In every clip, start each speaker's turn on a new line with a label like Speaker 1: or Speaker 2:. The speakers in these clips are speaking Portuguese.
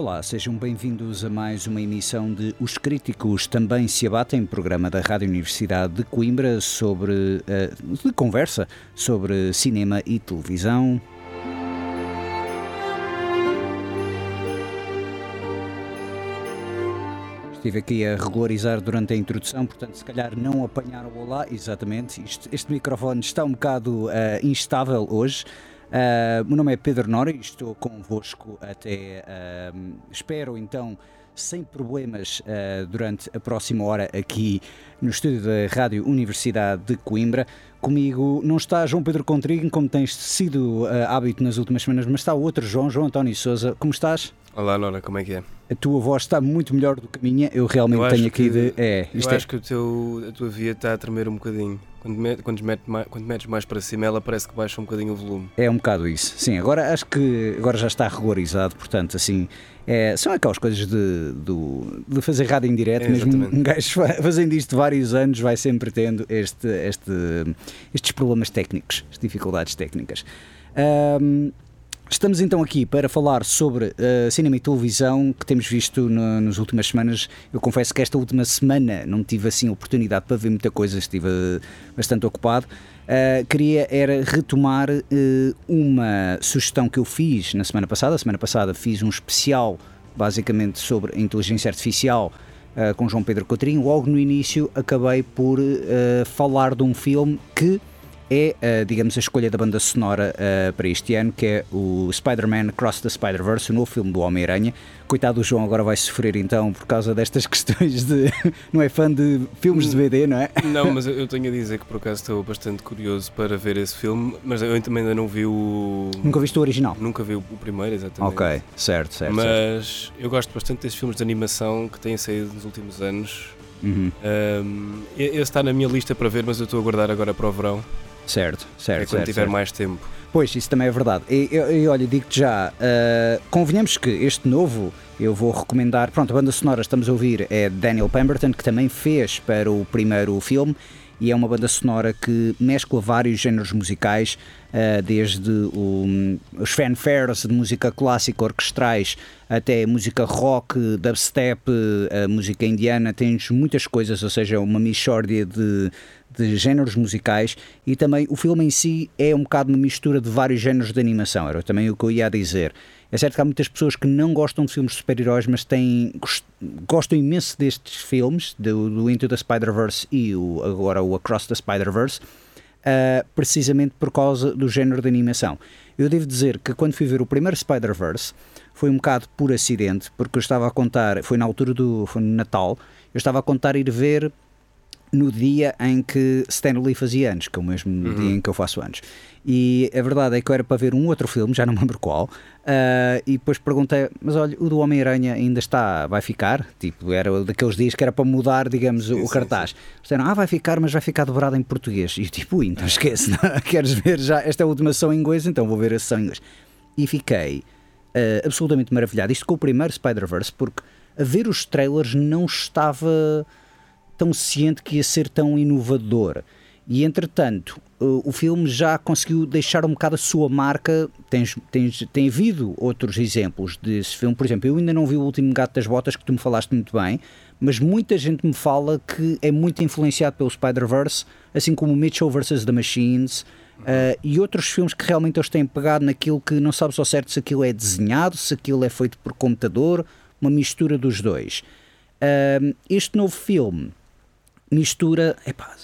Speaker 1: Olá, sejam bem-vindos a mais uma emissão de Os Críticos Também Se Abatem, programa da Rádio Universidade de Coimbra sobre eh, de conversa sobre cinema e televisão. Estive aqui a regularizar durante a introdução, portanto, se calhar não apanharam o olá, exatamente. Isto- este microfone está um bocado eh, instável hoje. Uh, meu nome é Pedro Nora e estou convosco até, uh, espero então, sem problemas uh, durante a próxima hora aqui no estúdio da Rádio Universidade de Coimbra. Comigo não está João Pedro Contrigo, como tens sido uh, hábito nas últimas semanas, mas está outro João, João António Souza. Como estás?
Speaker 2: Olá, Nora, como é que é?
Speaker 1: A tua voz está muito melhor do que a minha. Eu realmente
Speaker 2: Eu
Speaker 1: tenho aqui de. É,
Speaker 2: Eu
Speaker 1: é-
Speaker 2: acho que o teu, a tua via está a tremer um bocadinho. Quando, me, quando, mete mais, quando metes mais para cima, ela parece que baixa um bocadinho o volume.
Speaker 1: É um bocado isso. Sim, agora acho que agora já está regularizado, portanto, assim, é, são aquelas coisas de, do- de fazer rádio em direto,
Speaker 2: É,
Speaker 1: mesmo um gajo fa- fazendo isto vários anos vai sempre tendo este, este, estes problemas técnicos, as dificuldades técnicas. Ahm, Estamos então aqui para falar sobre eh, cinema e televisão que temos visto no- nas últimas semanas. Eu confesso que esta última semana não tive assim oportunidade para ver muita coisa, estive eh, bastante ocupado. Uh, queria era retomar uma sugestão que eu fiz na semana passada. A semana passada fiz um especial basicamente sobre a inteligência artificial uh, com João Pedro Coutrinho. Logo no início acabei por uh, falar de um filme que é, uh, digamos, a escolha da banda sonora uh, para este ano, que é o Spider-Man Across the Spider-Verse, o novo filme do Homem-Aranha. Coitado do João, agora vai sofrer então por causa destas questões de. não é fã de filmes de DVD, não é?
Speaker 2: Não, mas eu, tenho a dizer que por acaso estou bastante curioso para ver esse filme, mas eu também ainda não vi o.
Speaker 1: Nunca viste o original?
Speaker 2: Nunca vi o primeiro, exatamente.
Speaker 1: Ok, certo, certo. certo.
Speaker 2: Mas eu gosto bastante desses filmes de animação que têm saído nos últimos anos.
Speaker 1: Uhum.
Speaker 2: Um, esse está na minha lista para ver, mas eu estou a guardar agora para o verão,
Speaker 1: Certo, certo.
Speaker 2: é quando
Speaker 1: certo,
Speaker 2: tiver
Speaker 1: certo.
Speaker 2: mais tempo.
Speaker 1: Pois, isso também é verdade. E, olha, digo-te já, ah, convenhamos que este novo eu vou recomendar. Pronto, a banda sonora estamos a ouvir é Daniel Pemberton, que também fez para o primeiro filme. E é uma banda sonora que mescla vários géneros musicais, ah, desde o- os fanfares de música clássica orquestrais até música rock, dubstep, a música indiana, tens muitas coisas, ou seja, uma mixórdia de, de géneros musicais e também o filme em si é um bocado uma mistura de vários géneros de animação, era também o que eu ia dizer. É certo que há muitas pessoas que não gostam de filmes de super-heróis, mas têm, gost- gostam imenso destes filmes, do, do Into the Spider-Verse e o, agora o Across the Spider-Verse, uh, precisamente por causa do género de animação. Eu devo dizer que quando fui ver o primeiro Spider-Verse foi um bocado por acidente, porque eu estava a contar, foi na altura do foi no Natal, eu estava a contar ir ver no dia em que Stan Lee fazia anos, que é o mesmo dia em que eu faço anos. E a verdade é que eu era para ver um outro filme, já não me lembro qual, ah, e depois perguntei, mas olha, o do Homem-Aranha ainda está, vai ficar? Tipo, era daqueles dias que era para mudar, digamos, o
Speaker 2: sim,
Speaker 1: cartaz. Eles disseram, ah, vai ficar, mas vai ficar dobrado em português. E eu tipo, "Ui, então esquece, não? queres ver já esta é a última sessão em inglês, então vou ver a sessão em inglês. E fiquei ah, absolutamente maravilhado. Isto com o primeiro Spider-Verse, porque a ver os trailers não estava tão ciente que ia ser tão inovador. E entretanto, o o filme já conseguiu deixar um bocado a sua marca. Tens, tens, tem havido outros exemplos desse filme. Por exemplo, eu ainda não vi o último Gato das Botas, que tu me falaste muito bem, mas muita gente me fala que é muito influenciado pelo Spider-Verse, assim como Mitchell vs. The Machines. Uh, e outros filmes que realmente eles têm pegado naquilo que não sabes ao certo se aquilo é desenhado, se aquilo é feito por computador, uma mistura dos dois. Uh, este novo filme mistura, epá,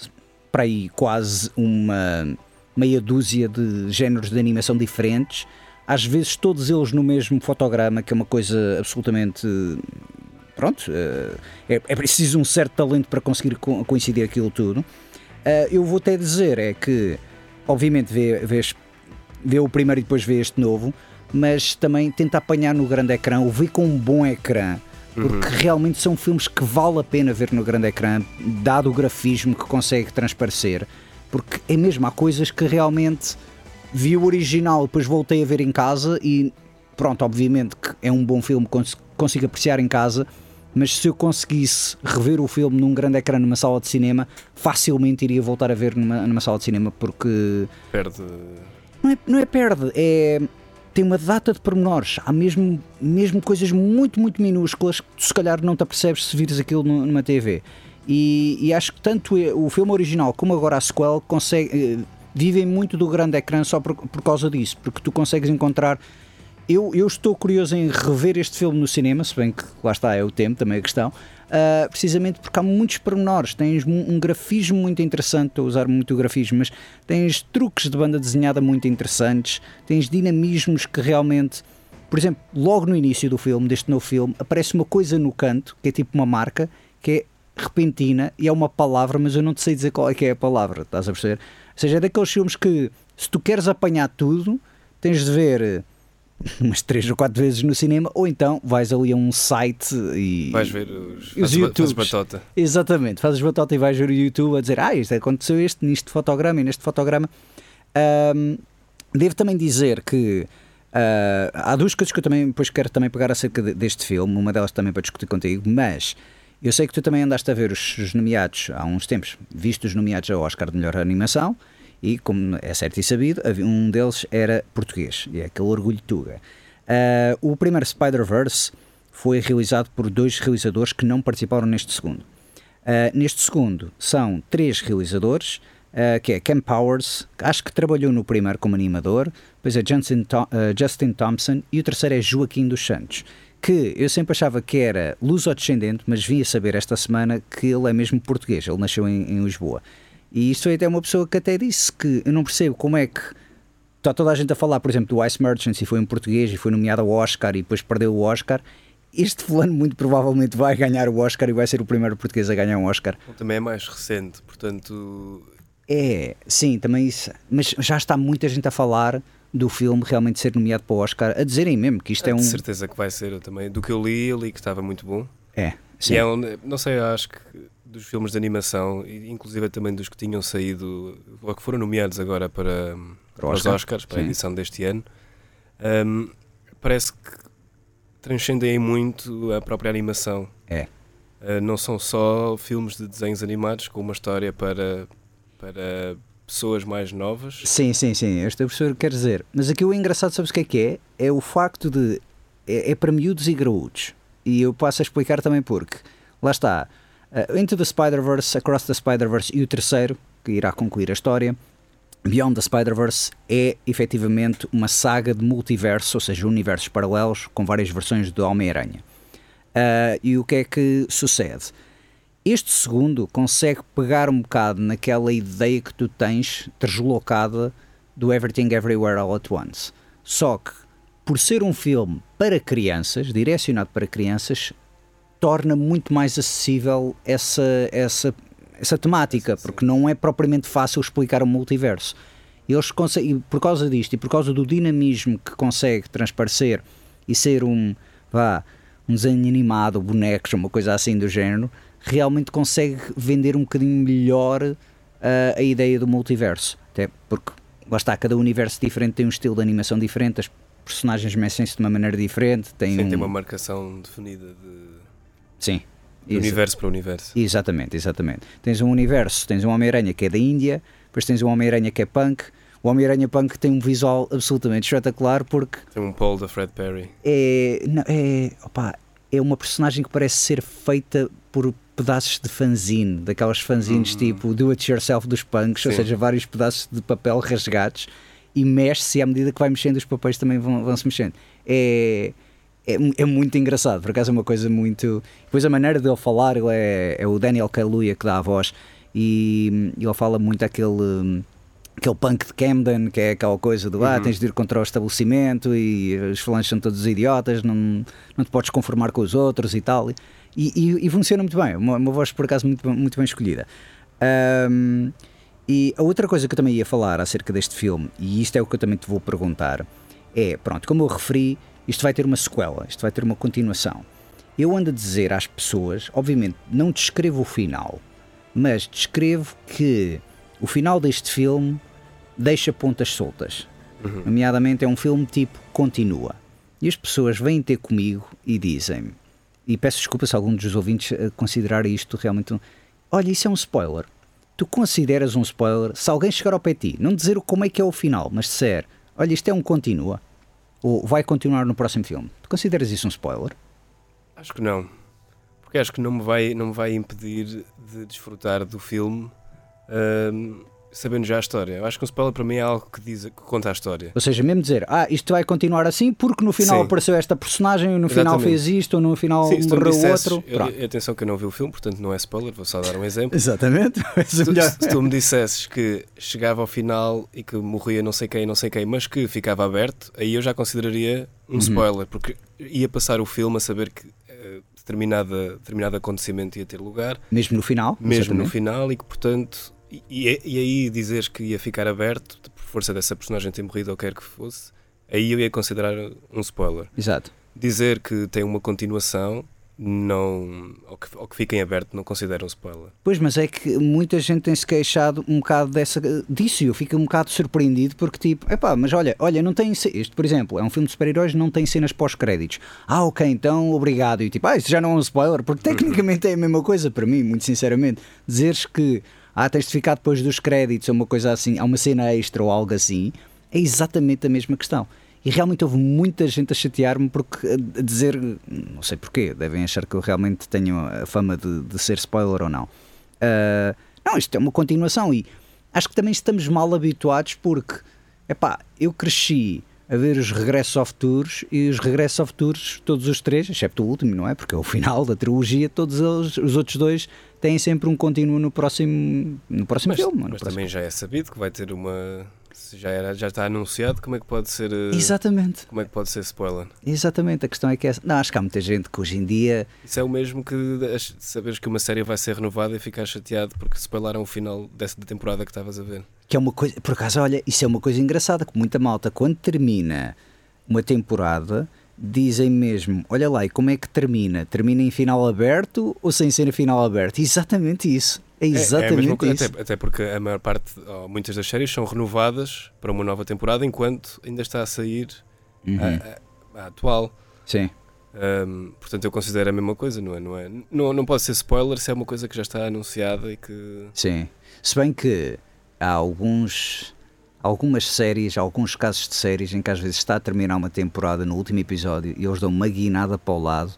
Speaker 1: para aí quase uma meia dúzia de géneros de animação diferentes, às vezes todos eles no mesmo fotograma, que é uma coisa absolutamente. Pronto, uh, é, é, preciso um certo talento para conseguir co coincidir aquilo tudo. eu vou até dizer é que obviamente vê, vê, vê o primeiro e depois vê este novo, mas também tenta apanhar no grande ecrã, ou vê com um bom ecrã, porque uhum. realmente são filmes que vale a pena ver no grande ecrã, dado o grafismo que consegue transparecer, porque é mesmo, há coisas que realmente vi o original, depois voltei a ver em casa e pronto, obviamente que é um bom filme, consigo apreciar em casa, mas se eu conseguisse rever o filme num grande ecrã numa sala de cinema, facilmente iria voltar a ver numa, numa sala de cinema porque.
Speaker 2: Perde.
Speaker 1: Não é, não é perde, é. Tem uma data de pormenores. Há mesmo, mesmo coisas muito, muito minúsculas que tu se calhar não te apercebes se vires aquilo numa TV. E, e acho que tanto o filme original como agora a sequel consegue, eh, vivem muito do grande ecrã só por, por causa disso, porque tu consegues encontrar eu, eu estou curioso em rever este filme no cinema, se bem que lá está, é o tempo também a questão, uh, precisamente porque há muitos pormenores. Tens um, grafismo muito interessante, estou a usar muito o grafismo, mas tens truques de banda desenhada muito interessantes, tens dinamismos que realmente. Por exemplo, logo no início do filme, deste novo filme, aparece uma coisa no canto, que é tipo uma marca, que é repentina e é uma palavra, mas eu não te sei dizer qual é que é a palavra, estás a perceber? Ou seja, é daqueles filmes que, se tu queres apanhar tudo, tens de ver umas três ou quatro vezes no cinema, ou então vais ali a um site e.
Speaker 2: Vais ver os, os fazes, batota.
Speaker 1: Exatamente, fazes batota e vais ver o YouTube a dizer: Ah, isto aconteceu este, neste fotograma e neste fotograma. Um, devo também dizer que. Uh, há duas coisas que eu também depois quero também pegar acerca deste filme, uma delas também para discutir contigo, mas eu sei que tu também andaste a ver os, os nomeados há uns tempos, visto os nomeados ao Oscar de melhor animação, e, como é certo e sabido, um deles era português, e é aquele orgulho tuga. Uh, o primeiro Spider-Verse foi realizado por dois realizadores que não participaram neste segundo. Uh, neste segundo são três realizadores, uh, que é Cam Powers, acho que trabalhou no primeiro como animador, depois é Justin, Justin Thompson e o terceiro é Joaquim dos Santos que eu sempre achava que era luso-descendente, mas vim a saber esta semana que ele é mesmo português, ele nasceu em, em Lisboa. E isto foi até uma pessoa que até disse que eu não percebo como é que está toda a gente a falar, por exemplo, do Ice Merchants e foi em português e foi nomeado ao Oscar e depois perdeu o Oscar. Este fulano muito provavelmente vai ganhar o Oscar e vai ser o primeiro português a ganhar um Oscar.
Speaker 2: Também é mais recente, portanto.
Speaker 1: É, sim, também isso. Mas já está muita gente a falar do filme realmente ser nomeado para o Oscar, a dizerem mesmo que isto é, é um. De
Speaker 2: certeza que vai ser eu também. Do que eu li, eu li que estava muito bom.
Speaker 1: É, sim.
Speaker 2: E é um, não sei, acho que dos filmes de animação, inclusive também dos que tinham saído, ou que foram nomeados agora para, para os Oscars, para a edição deste ano, um, parece que transcendem muito a própria animação.
Speaker 1: É.
Speaker 2: Uh, não são só filmes de desenhos animados com uma história para, para pessoas mais novas.
Speaker 1: Sim, sim, sim. Este professor quer dizer. Mas aqui o engraçado, sabes o que é que é? É o facto de. É, é para miúdos e graúdos. E eu passo a explicar também porque. Lá está Uh, Into the Spider-Verse, Across the Spider-Verse e o terceiro, que irá concluir a história, Beyond the Spider-Verse é efetivamente uma saga de multiverso, ou seja, universos paralelos com várias versões do Homem-Aranha. Uh, e o que é que sucede? Este segundo consegue pegar um bocado naquela ideia que tu tens deslocada do Everything Everywhere All at Once. Só que, por ser um filme para crianças, direcionado para crianças, torna muito mais acessível essa, essa, essa temática, porque não é propriamente fácil explicar o multiverso. Eles conseguem, por causa disto e por causa do dinamismo que consegue transparecer e ser um, vá, um desenho animado, bonecos, uma coisa assim do género, realmente consegue vender um bocadinho melhor uh, a ideia do multiverso. Até porque, lá está, cada universo diferente tem um estilo de animação diferente, as personagens mexem-se de uma maneira diferente. Tem,
Speaker 2: Sim,
Speaker 1: um...
Speaker 2: tem uma marcação definida de
Speaker 1: Sim.
Speaker 2: Universo para universo.
Speaker 1: Exatamente, exatamente. Tens um universo, tens um Homem-Aranha que é da Índia, depois tens um Homem-Aranha que é punk. O Homem-Aranha punk tem um visual absolutamente espetacular porque.
Speaker 2: Tem um Paul da Fred Perry.
Speaker 1: É, não, é, opa, é uma personagem que parece ser feita por pedaços de fanzine, daquelas fanzines uhum. tipo do it yourself dos punks, Sim. ou seja, vários pedaços de papel rasgados e mexe-se e à medida que vai mexendo os papéis também vão, vão se mexendo. É, é, é, muito engraçado, por acaso é uma coisa muito. Depois a maneira dele falar, ele é, é o Daniel Kaluuya que dá a voz e ele fala muito aquele aquele punk de Camden, que é aquela coisa do ah, uhum. tens de ir contra o estabelecimento e os fãs são todos idiotas, não, não te podes conformar com os outros e tal. E, e, e funciona muito bem, uma, uma, voz por acaso muito, muito bem escolhida. Um, e a outra coisa que eu também ia falar acerca deste filme, e isto é o que eu também te vou perguntar, é, pronto, como eu referi, isto vai ter uma sequela, isto vai ter uma continuação. Eu ando a dizer às pessoas, obviamente, não descrevo o final, mas descrevo que o final deste filme deixa pontas soltas. Uhum. Nomeadamente é um filme tipo continua. E as pessoas vêm ter comigo e dizem e peço desculpa se algum dos ouvintes eh, considerar isto realmente um, olha, isso é um spoiler. Tu consideras um spoiler se alguém chegar ao pé de ti, não dizer como é que é o final, mas disser, olha, isto é um continua, ou vai continuar no próximo filme. Tu consideras isso um spoiler?
Speaker 2: Acho que não. Porque acho que não me vai, não me vai impedir de desfrutar do filme. Um sabendo já a história. Eu acho que um spoiler para mim é algo que, diz, que conta a história.
Speaker 1: Ou seja, mesmo dizer, ah, isto vai continuar assim porque no final Sim. apareceu esta personagem, no Exatamente. final fez isto, ou no final Sim, morreu outro.
Speaker 2: Eu, atenção que eu não vi o filme, portanto não é spoiler, vou só dar um exemplo.
Speaker 1: Exatamente.
Speaker 2: Se tu, se tu me dissesses que chegava ao final e que morria não sei quem, não sei quem, mas que ficava aberto, aí eu já consideraria um uhum. spoiler, porque ia passar o filme a saber que uh, determinada, determinado acontecimento ia ter lugar.
Speaker 1: Mesmo no final?
Speaker 2: Mesmo exatamente. no final, e que portanto e, e, aí dizeres que ia ficar aberto, por força dessa personagem ter morrido ou quer que fosse, aí eu ia considerar um spoiler.
Speaker 1: Exato.
Speaker 2: Dizer que tem uma continuação, não ou que, ou que fiquem aberto, não considero um spoiler.
Speaker 1: Pois, mas é que muita gente tem se queixado um bocado dessa, disso e eu fico um bocado surpreendido porque tipo, epá, mas olha, olha, não tem isto, por exemplo, é um filme de super-heróis, não tem cenas pós-créditos. Ah, ok, então obrigado. E tipo, ah, isso já não é um spoiler, porque tecnicamente é a mesma coisa para mim, muito sinceramente. Dizeres que ah, tens de ficar depois dos créditos, ou uma coisa assim, há uma cena extra ou algo assim, é exatamente a mesma questão. E realmente houve muita gente a chatear-me porque a dizer, não sei porquê, devem achar que eu realmente tenho a fama de, de ser spoiler ou não. Uh, não, isto é uma continuação e acho que também estamos mal habituados porque, epá, eu cresci a ver os regressos ao futuros e os regressos ao futuros, todos os três, excepto o último, não é? Porque é o final da trilogia, todos eles, os outros dois têm sempre um contínuo no próximo, no próximo
Speaker 2: mas,
Speaker 1: filme.
Speaker 2: Mas próximo. também já é sabido que vai ter uma. Já, era, já está anunciado, como é que pode ser. Eh,
Speaker 1: Exatamente.
Speaker 2: Como é que pode ser spoiler?
Speaker 1: Exatamente, a questão é que é. Não, acho que há muita gente que hoje em dia.
Speaker 2: Isso é o mesmo que saberes que uma série vai ser renovada e ficar chateado porque spoilaram o final dessa temporada que estavas a ver.
Speaker 1: Que é uma coisa. Por acaso, olha, isso é uma coisa engraçada, que muita malta, quando termina uma temporada dizem mesmo: olha lá, e como é que termina? Termina em final aberto ou sem ser em final aberto? Exatamente isso. É exatamente é, é isso.
Speaker 2: Até, até, porque a maior parte, muitas das séries são renovadas para uma nova temporada enquanto ainda está a sair uhum. a, a, a, atual.
Speaker 1: Sim.
Speaker 2: Um, portanto, eu considero a mesma coisa, não é? Não, é? Não, não pode ser spoiler se é uma coisa que já está anunciada e que.
Speaker 1: Sim. Se bem que há alguns algumas séries, alguns casos de séries em que às vezes está a terminar uma temporada no último episódio e eles dão uma guinada para o lado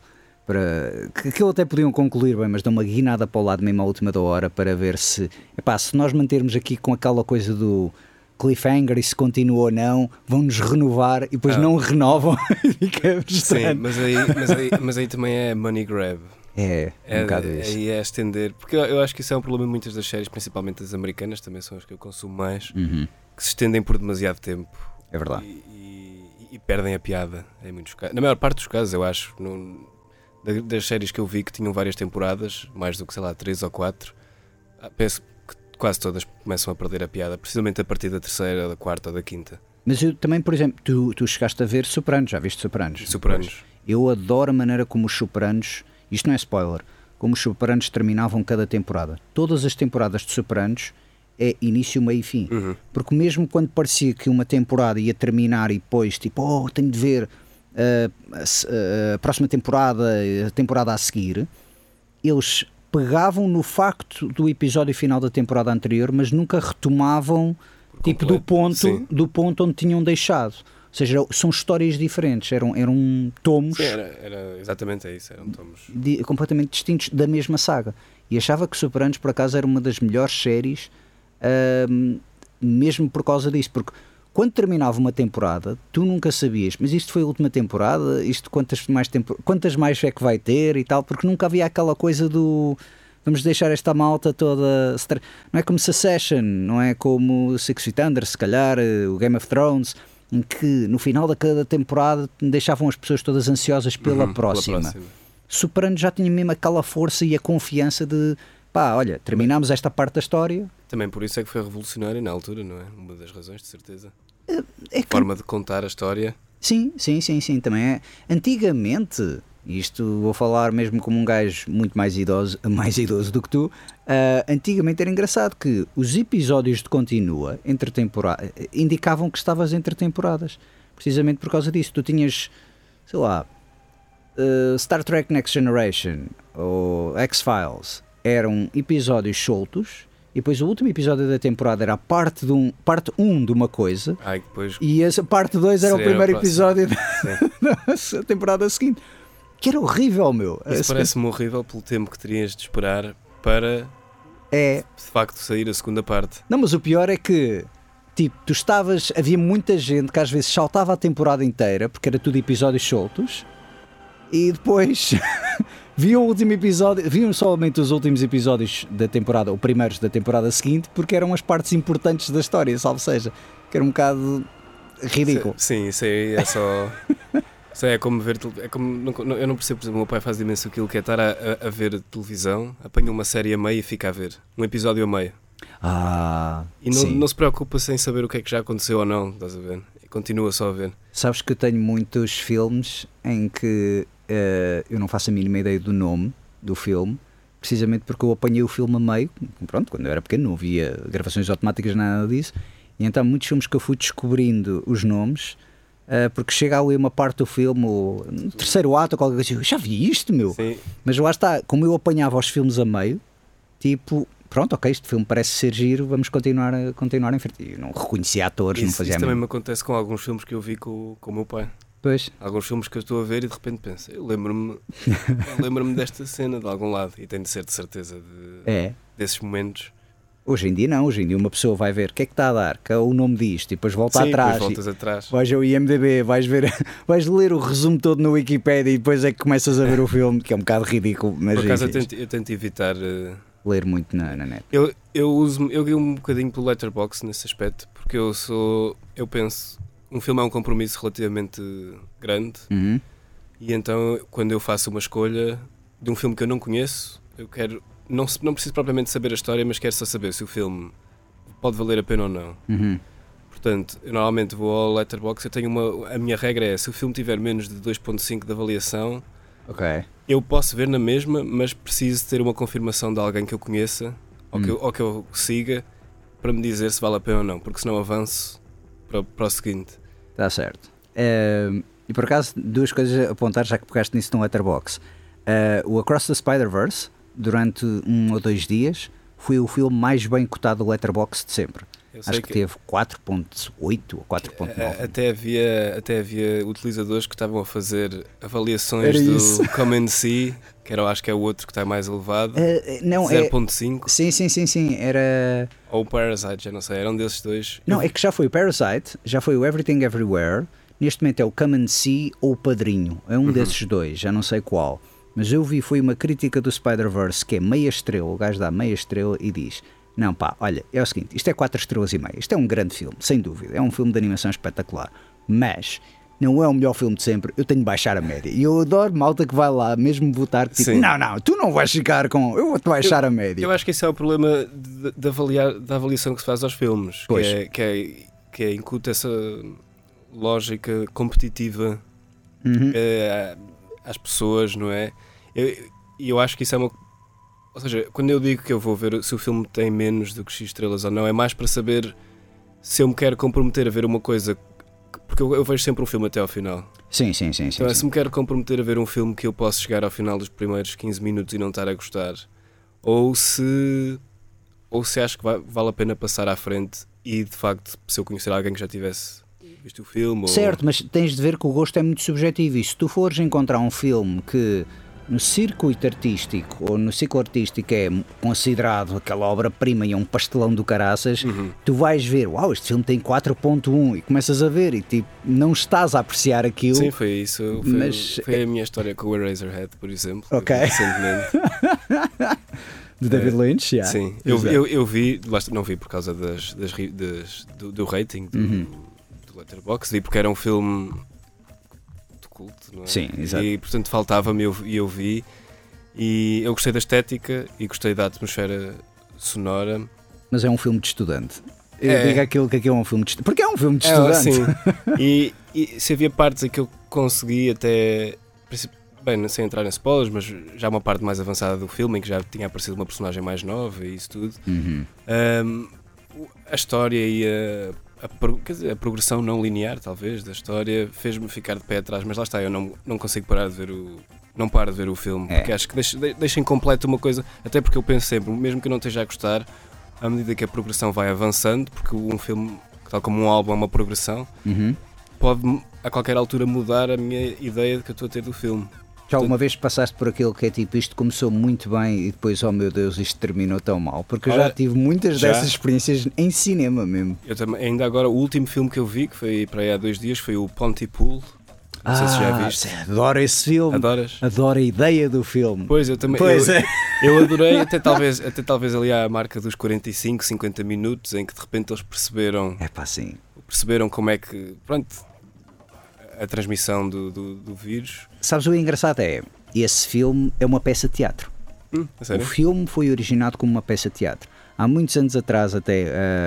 Speaker 1: para que aquilo até podiam concluir bem, mas dão uma guinada para o lado mesmo à última da hora para ver se epá, se nós mantermos aqui com aquela coisa do cliffhanger e se continua ou não, vão-nos renovar e depois ah. não renovam
Speaker 2: Sim, mas aí, mas, aí, mas aí também é money grab.
Speaker 1: É, é um bocado isso.
Speaker 2: Aí é estender, porque eu, eu, acho que isso é um problema de muitas das séries, principalmente as americanas, também são as que eu consumo mais.
Speaker 1: Uhum
Speaker 2: que se estendem por demasiado tempo.
Speaker 1: É verdade.
Speaker 2: E, e, e perdem a piada em muitos casos. Na maior parte dos casos, eu acho. No, das séries que eu vi que tinham várias temporadas, mais do que, sei lá, três ou quatro, ah, penso que quase todas começam a perder a piada, precisamente a partir da terceira, da quarta ou da quinta.
Speaker 1: Mas eu também, por exemplo, tu, tu chegaste a ver Sopranos, já viste Sopranos?
Speaker 2: Sopranos.
Speaker 1: Eu adoro a maneira como os Sopranos, isto não é spoiler, como os Sopranos terminavam cada temporada. Todas as temporadas de Sopranos é início, meio e fim.
Speaker 2: Uhum.
Speaker 1: Porque mesmo quando parecia que uma temporada ia terminar e depois, tipo, oh, tenho de ver a, a, próxima temporada, a temporada a seguir, eles pegavam no facto do episódio final da temporada anterior, mas nunca retomavam tipo do ponto, do ponto onde tinham deixado. seja, são histórias diferentes, eram, eram tomos.
Speaker 2: Sim, era, era exatamente isso, eram tomos.
Speaker 1: De, completamente distintos da mesma saga. E achava que Superanos, por acaso, era uma das melhores séries, uh, mesmo por causa disso, porque quando terminava uma temporada, tu nunca sabias, mas isto foi a última temporada, isto quantas mais, tempo, quantas mais é que vai ter e tal, porque nunca havia aquela coisa do vamos deixar esta malta toda. Não é como Succession, não é como Six Feet Under, se calhar, eh, o Game of Thrones, em que no final da cada temporada deixavam as pessoas todas ansiosas pela, uhum, próxima. pela próxima. Superando já tinha mesmo aquela força e a confiança de pá, olha, terminámos esta parte da história.
Speaker 2: Também por isso é que foi revolucionário na altura, não é? Uma das razões, de certeza. É, é que... Forma de contar a história.
Speaker 1: Sim, sim, sim, sim, também é. Antigamente, isto vou falar mesmo como um gajo muito mais idoso, mais idoso do que tu, uh, antigamente era engraçado que os episódios de continua entre temporada indicavam que estavas entre temporadas. Precisamente por causa disso. Tu tinhas, sei lá, uh, Star Trek Next Generation ou X-Files eram episódios soltos e depois o último episódio da temporada era a parte 1 um, parte um de uma coisa
Speaker 2: Ai,
Speaker 1: e essa parte 2 era o primeiro episódio da temporada seguinte. Que era horrível, meu.
Speaker 2: Isso parece-me horrível pelo tempo que terias de esperar para
Speaker 1: é...
Speaker 2: de facto sair a segunda parte.
Speaker 1: Não, mas o pior é que tipo, tu estavas. Havia muita gente que às vezes saltava a temporada inteira porque era tudo episódios soltos e depois viam o último episódio, viam somente os últimos episódios da temporada, ou primeiros da temporada seguinte, porque eram as partes importantes da história, salvo seja, que era um bocado ridículo.
Speaker 2: Sim, isso aí é só. Isso é como ver. É como, não, eu não percebo, por exemplo, o meu pai faz imenso aquilo que é estar a, a, a, ver televisão, apanha uma série a meio e fica a ver. Um episódio a meio.
Speaker 1: Ah.
Speaker 2: E não, não se preocupa sem saber o que é que já aconteceu ou não, estás a ver? Continua só a ver.
Speaker 1: Sabes que eu tenho muitos filmes em que uh, eu não faço a mínima ideia do nome do filme, precisamente porque eu apanhei o filme a meio. Pronto, quando eu era pequeno não havia gravações automáticas, nada disso. E então, muitos filmes que eu fui descobrindo os nomes. Uh, porque chega ali uma parte do filme, o terceiro ato, qualquer coisa, eu já vi isto, meu. Sim. Mas lá está, como eu apanhava os filmes a meio, tipo, pronto, ok, este filme parece ser giro, vamos continuar, a, continuar em frente. Eu não reconhecia atores,
Speaker 2: isso,
Speaker 1: não fazia
Speaker 2: Isso também me acontece com alguns filmes que eu vi com, com o meu pai.
Speaker 1: Pois.
Speaker 2: Alguns filmes que eu estou a ver e de repente penso, eu lembro-me lembro desta cena de algum lado e tenho de ser de certeza de,
Speaker 1: é.
Speaker 2: desses momentos.
Speaker 1: Hoje em dia não, hoje em dia uma pessoa vai ver o que é que está a dar, que é o nome disto, e depois volta
Speaker 2: Sim,
Speaker 1: atrás.
Speaker 2: Depois voltas atrás.
Speaker 1: Vais ao IMDB, vais ver, vais ler o resumo todo no Wikipedia e depois é que começas a ver o filme, que é um bocado ridículo. Mas
Speaker 2: Por acaso eu tento, eu tento evitar uh...
Speaker 1: ler muito na, na net.
Speaker 2: Eu, eu uso eu guio um bocadinho pelo letterbox nesse aspecto, porque eu sou eu penso um filme é um compromisso relativamente grande
Speaker 1: uhum.
Speaker 2: e então quando eu faço uma escolha de um filme que eu não conheço, eu quero não, não preciso propriamente saber a história, mas quero só saber se o filme pode valer a pena ou não.
Speaker 1: Uhum.
Speaker 2: Portanto, eu normalmente vou ao Letterboxd, eu tenho uma a minha regra é se o filme tiver menos de 2.5 de avaliação,
Speaker 1: okay.
Speaker 2: eu posso ver na mesma, mas preciso ter uma confirmação de alguém que eu conheça ou, que, eu, ou que eu siga para me dizer se vale a pena ou não, porque senão avanço para, para o seguinte.
Speaker 1: Está certo. Uh, e por acaso, duas coisas a apontar, já que pegaste nisso no Letterboxd. Uh, o Across the Spider-Verse, durante um ou dois dias, foi o filme mais bem cotado do Letterboxd de sempre. Acho que, que teve 4.8 ou 4.9.
Speaker 2: Até havia, até havia utilizadores que estavam a fazer avaliações do. Come and See, que era, acho que é o outro que está mais elevado. Uh, não, 0.5.
Speaker 1: É, sim, sim, sim, sim. Era.
Speaker 2: Ou Parasite, já não sei, era um desses dois.
Speaker 1: Não, é que já foi o Parasite, já foi o Everything Everywhere. Neste momento é o Come and See ou o Padrinho. É um uhum. desses dois, já não sei qual. Mas eu vi, foi uma crítica do Spider-Verse que é meia estrela. O gajo dá meia estrela e diz não, pá, olha, é o seguinte: isto é 4 estrelas e meia. Isto é um grande filme, sem dúvida. É um filme de animação espetacular. Mas não é o melhor filme de sempre, eu tenho de baixar a média. E eu adoro malta que vai lá mesmo votar, tipo, Sim. não, não, tu não vais ficar com. Eu vou-te baixar
Speaker 2: eu,
Speaker 1: a média.
Speaker 2: Eu acho que esse é o problema de, de avaliar, da avaliação que se faz aos filmes, que é, que é, que é incuta essa lógica competitiva
Speaker 1: uhum.
Speaker 2: é, às pessoas, não é? E eu, eu acho que isso é uma ou seja, quando eu digo que eu vou ver se o filme tem menos do que X estrelas ou não, é mais para saber se eu me quero comprometer a ver uma coisa. Porque eu, eu vejo sempre um filme até ao final.
Speaker 1: Sim, sim, sim.
Speaker 2: Então,
Speaker 1: sim,
Speaker 2: se me quero comprometer a ver um filme que eu posso chegar ao final dos primeiros 15 minutos e não estar a gostar, ou se. Ou se acho que vai, vale a pena passar à frente e de facto, se eu conhecer alguém que já tivesse viste o filme.
Speaker 1: Certo,
Speaker 2: ou...
Speaker 1: mas tens de ver que o gosto é muito subjetivo e se tu fores encontrar um filme que no circuito artístico ou no ciclo artístico é considerado aquela obra-prima e é um pastelão do caraças, uhum. tu vais ver, uau, este filme tem 4.1 e começas a ver e tipo, não estás a apreciar aquilo.
Speaker 2: Sim, foi isso. Foi, mas... foi a minha história com o Eraserhead, por exemplo.
Speaker 1: Ok.
Speaker 2: Recentemente.
Speaker 1: De David Lynch, yeah.
Speaker 2: Sim, eu, eu, eu, vi, não vi por causa das, das, das do, do, rating do, uhum. do Letterboxd, vi porque era um filme não é?
Speaker 1: Sim, exato.
Speaker 2: E portanto faltava-me e eu, eu vi. E eu gostei da estética e gostei da atmosfera sonora.
Speaker 1: Mas é um filme de estudante. Eu é. digo aquilo que aqui é um filme de estudante. Porque é um filme de estudante. É, sim.
Speaker 2: e, e se havia partes em que eu consegui até. Bem, sem entrar em spoilers, mas já uma parte mais avançada do filme em que já tinha aparecido uma personagem mais nova e isso tudo.
Speaker 1: Uhum.
Speaker 2: Um, a história e a a, dizer, a, progressão não linear, talvez, da história fez-me ficar de pé atrás, mas lá está, eu não, não consigo parar de ver o. Não paro de ver o filme, é. porque acho que deixa, deixa incompleto uma coisa, até porque eu penso sempre, mesmo que eu não esteja a gostar, à medida que a progressão vai avançando, porque um filme, tal como um álbum, é uma progressão,
Speaker 1: uhum.
Speaker 2: pode a qualquer altura mudar a minha ideia que eu estou a ter do filme.
Speaker 1: Já alguma vez passaste por aquilo que é tipo isto começou muito bem e depois, oh meu Deus, isto terminou tão mal? Porque eu já tive muitas já? dessas experiências em cinema mesmo.
Speaker 2: Eu também, ainda agora, o último filme que eu vi, que foi para aí há dois dias, foi o Pontypool. Não ah, sei se já ah, viste.
Speaker 1: Adoro esse filme.
Speaker 2: Adoras?
Speaker 1: Adoro a ideia do filme.
Speaker 2: Pois, eu também. Pois eu, é. eu adorei, até talvez, até talvez ali à marca dos 45, 50 minutos, em que de repente eles perceberam.
Speaker 1: É pá, sim.
Speaker 2: Perceberam como é que. Pronto, a transmissão do, do, do vírus.
Speaker 1: Sabes o engraçado é esse filme é uma peça de teatro.
Speaker 2: Hum,
Speaker 1: o filme foi originado como uma peça de teatro. Há muitos anos atrás, até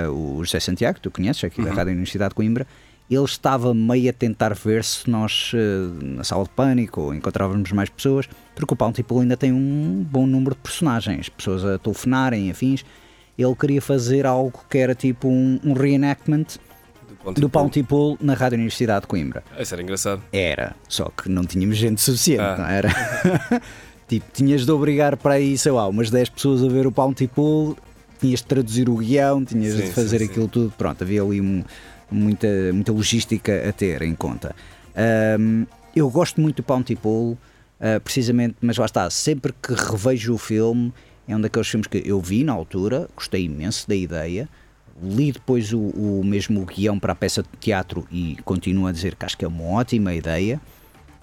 Speaker 1: uh, o José Santiago, tu conheces, aqui uhum. da Rádio Universidade de Coimbra, ele estava meio a tentar ver se nós, uh, na sala de pânico, encontrávamos mais pessoas, porque o Pão tipo, ainda tem um bom número de personagens, pessoas a telefonarem, afins. Ele queria fazer algo que era tipo um, um reenactment do Pontypool na Rádio Universidade de Coimbra.
Speaker 2: Isso era engraçado.
Speaker 1: Era, só que não tínhamos gente suficiente, ah. não era? tipo, tinhas de obrigar para aí, sei lá, umas 10 pessoas a ver o Pontypool, tinhas de traduzir o guião, tinhas sim, de fazer sim, aquilo sim. tudo. Pronto, havia ali um, muita, muita logística a ter em conta. Um, eu gosto muito do Pontypool, uh, precisamente, mas lá está, sempre que revejo o filme, é um daqueles filmes que eu vi na altura, gostei imenso da ideia li depois o, o mesmo guião para a peça de teatro e continuo a dizer que acho que é uma ótima ideia.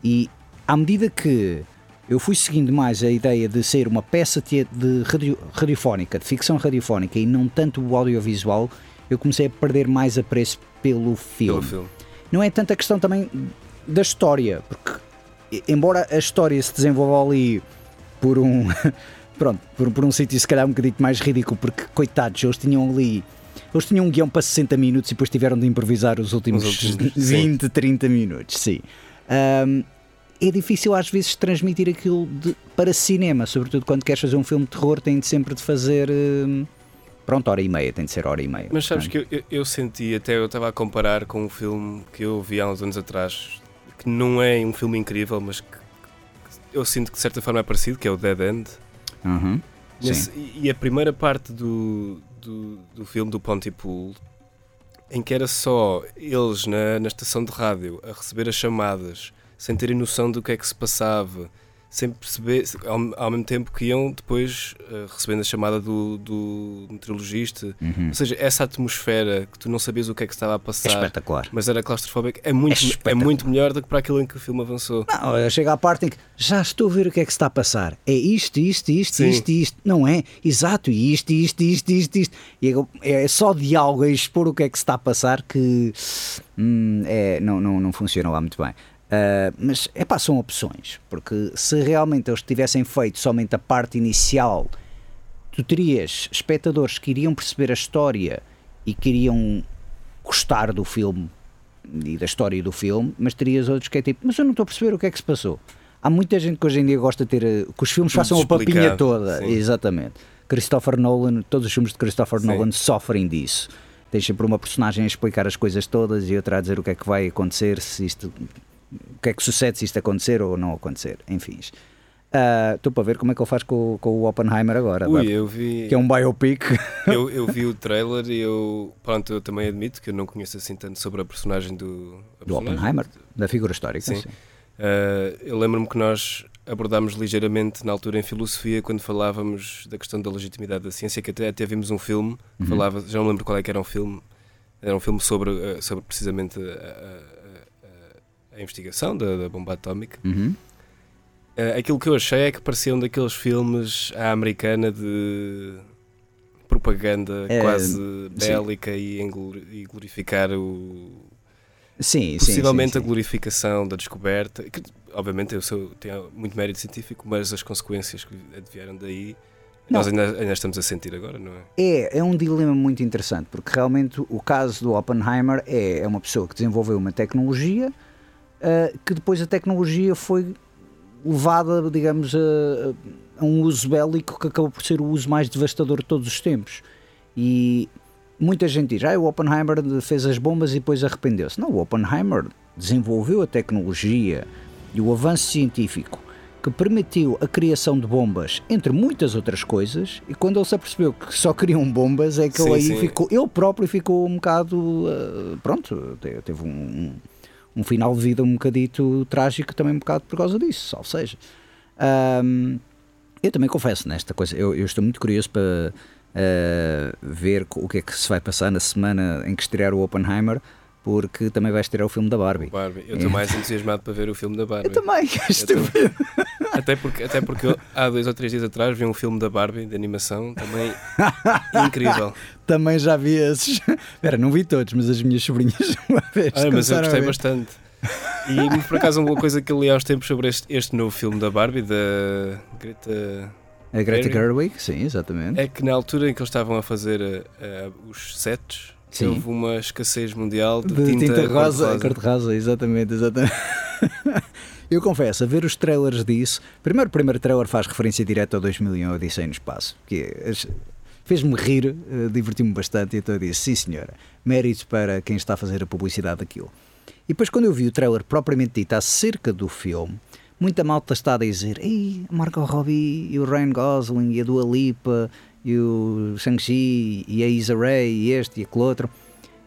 Speaker 1: E à medida que eu fui seguindo mais a ideia de ser uma peça de radio, radiofónica, de ficção radiofónica e não tanto o audiovisual, eu comecei a perder mais apreço pelo filme.
Speaker 2: Pelo filme.
Speaker 1: Não é tanta questão também da história, porque embora a história se desenvolva ali por um pronto, por, por um sítio se calhar um bocadinho mais ridículo, porque coitados, eles tinham ali eles tinham um guião para 60 minutos e depois tiveram de improvisar os últimos, os últimos 20, sim. 30 minutos. Sim. Um, é difícil às vezes transmitir aquilo de, para cinema, sobretudo quando queres fazer um filme de terror, tem de sempre de fazer. Pronto, hora e meia, tem de ser hora e meia.
Speaker 2: Mas sabes que eu, eu, senti, até eu estava a comparar com um filme que eu vi há uns anos atrás, que não é um filme incrível, mas que, que eu sinto que de certa forma é parecido, que é o Dead End.
Speaker 1: Uhum.
Speaker 2: Nesse, e a primeira parte do, do, do filme do Pontypool em que era só eles na, na estação de rádio a receber as chamadas sem terem noção do que é que se passava sem perceber, ao, ao, mesmo tempo que iam depois uh, recebendo a chamada do, do meteorologista.
Speaker 1: Uhum.
Speaker 2: Ou seja, essa atmosfera que tu não sabias o que é que estava a passar,
Speaker 1: é espetacular.
Speaker 2: mas era claustrofóbica, é muito, é, é, muito melhor do que para aquilo em que o filme avançou.
Speaker 1: Não, chega à parte em que já estou a ver o que é que se está a passar. É isto, isto, isto, Sim. isto, isto, não é? Exato, isto, isto, isto, isto, isto. E é, é só diálogo a expor o que é que se está a passar que hum, é, não, não, não funciona lá muito bem. Uh, mas é pá, são opções, porque se realmente eles tivessem feito somente a parte inicial, tu terias espectadores que iriam perceber a história e queriam gostar do filme e da história do filme, mas terias outros que é tipo, mas eu não estou a perceber o que é que se passou. Há muita gente que hoje em dia gosta de ter eh, que os filmes Tudo façam a papinha toda. Sim. Exatamente. Christopher Nolan, todos os filmes de Christopher sim. Nolan sofrem disso. Tens sempre uma personagem a explicar as coisas todas e outra a dizer o que é que vai acontecer, se isto o que é que sucede se isto acontecer ou não acontecer, enfim. Estou uh, para ver como é que ele faz com, com o Oppenheimer agora.
Speaker 2: Ui, eu vi.
Speaker 1: Que é um biopic.
Speaker 2: Eu, eu vi o trailer e eu. Pronto, eu também admito que eu não conheço assim tanto sobre a personagem do.
Speaker 1: A do personagem Oppenheimer, da figura histórica.
Speaker 2: Sim. Uh, eu lembro-me que nós abordámos ligeiramente na altura em filosofia quando falávamos da questão da legitimidade da ciência, que até, até vimos um filme uhum. falava, já não lembro qual é que era um filme, era um filme sobre, uh, sobre precisamente a, a, a investigação da, da, bomba atómica.
Speaker 1: Uhum.
Speaker 2: Uh, aquilo que eu achei é que parecia um daqueles filmes à americana de propaganda é, quase bélica e, e glorificar o.
Speaker 1: Sim,
Speaker 2: possivelmente
Speaker 1: sim, sim,
Speaker 2: a glorificação da descoberta. Que, obviamente eu sou, tenho muito mérito científico, mas as consequências que advieram daí não. nós ainda, ainda, estamos a sentir agora, não é?
Speaker 1: É, é um dilema muito interessante, porque realmente o caso do Oppenheimer é, é uma pessoa que desenvolveu uma tecnologia uh, que depois a tecnologia foi levada, digamos, a, a, um uso bélico que acabou por ser o uso mais devastador de todos os tempos. E muita gente diz, ah, o Oppenheimer fez as bombas e depois arrependeu-se. Não, o Oppenheimer desenvolveu a tecnologia e o avanço científico que permitiu a criação de bombas, entre muitas outras coisas, e quando ele se apercebeu que só queriam bombas, é que sim, ele aí sim. ficou, ele próprio ficou um bocado, uh, pronto, teve um, um final de vida um bocadito trágico também um bocado por causa disso, ou seja. Um, eu também confesso nesta coisa, eu, eu estou muito curioso para uh, ver o que é que se vai passar na semana em que estrear o Oppenheimer, porque também vai estrear o filme da Barbie.
Speaker 2: Barbie. Eu estou mais entusiasmado para ver o filme da Barbie.
Speaker 1: Eu também, eu
Speaker 2: Até porque, até porque há dois ou três dias atrás vi um filme da Barbie de animação também incrível.
Speaker 1: Também já vi esses. Espera, não vi todos, mas as minhas sobrinhas uma vez.
Speaker 2: Ah, mas eu gostei bastante. E por acaso uma coisa que li uns tempos sobre este, este novo filme da Barbie, da Greta.
Speaker 1: A Greta Gerwig, sim, exatamente.
Speaker 2: É que na altura em que eles estavam a fazer uh, os sets Sim. houve uma escassez mundial de, de tinta, tinta rosa,
Speaker 1: cor-de-rosa. exatamente, exatamente. Eu confesso, a ver os trailers disso, primeiro o primeiro trailer faz referência direta ao 2001 Odisseia no Espaço, que é, fez-me rir, uh, divertiu-me bastante, e então eu disse, sim senhora, mérito para quem está a fazer a publicidade daquilo. E depois quando eu vi o trailer propriamente dito acerca do filme, muita malta está a dizer, ei, Marco Robbie e o Ryan Gosling e a Dua Lipa e o Shang-Chi e a Isa Ray e este e aquele outro.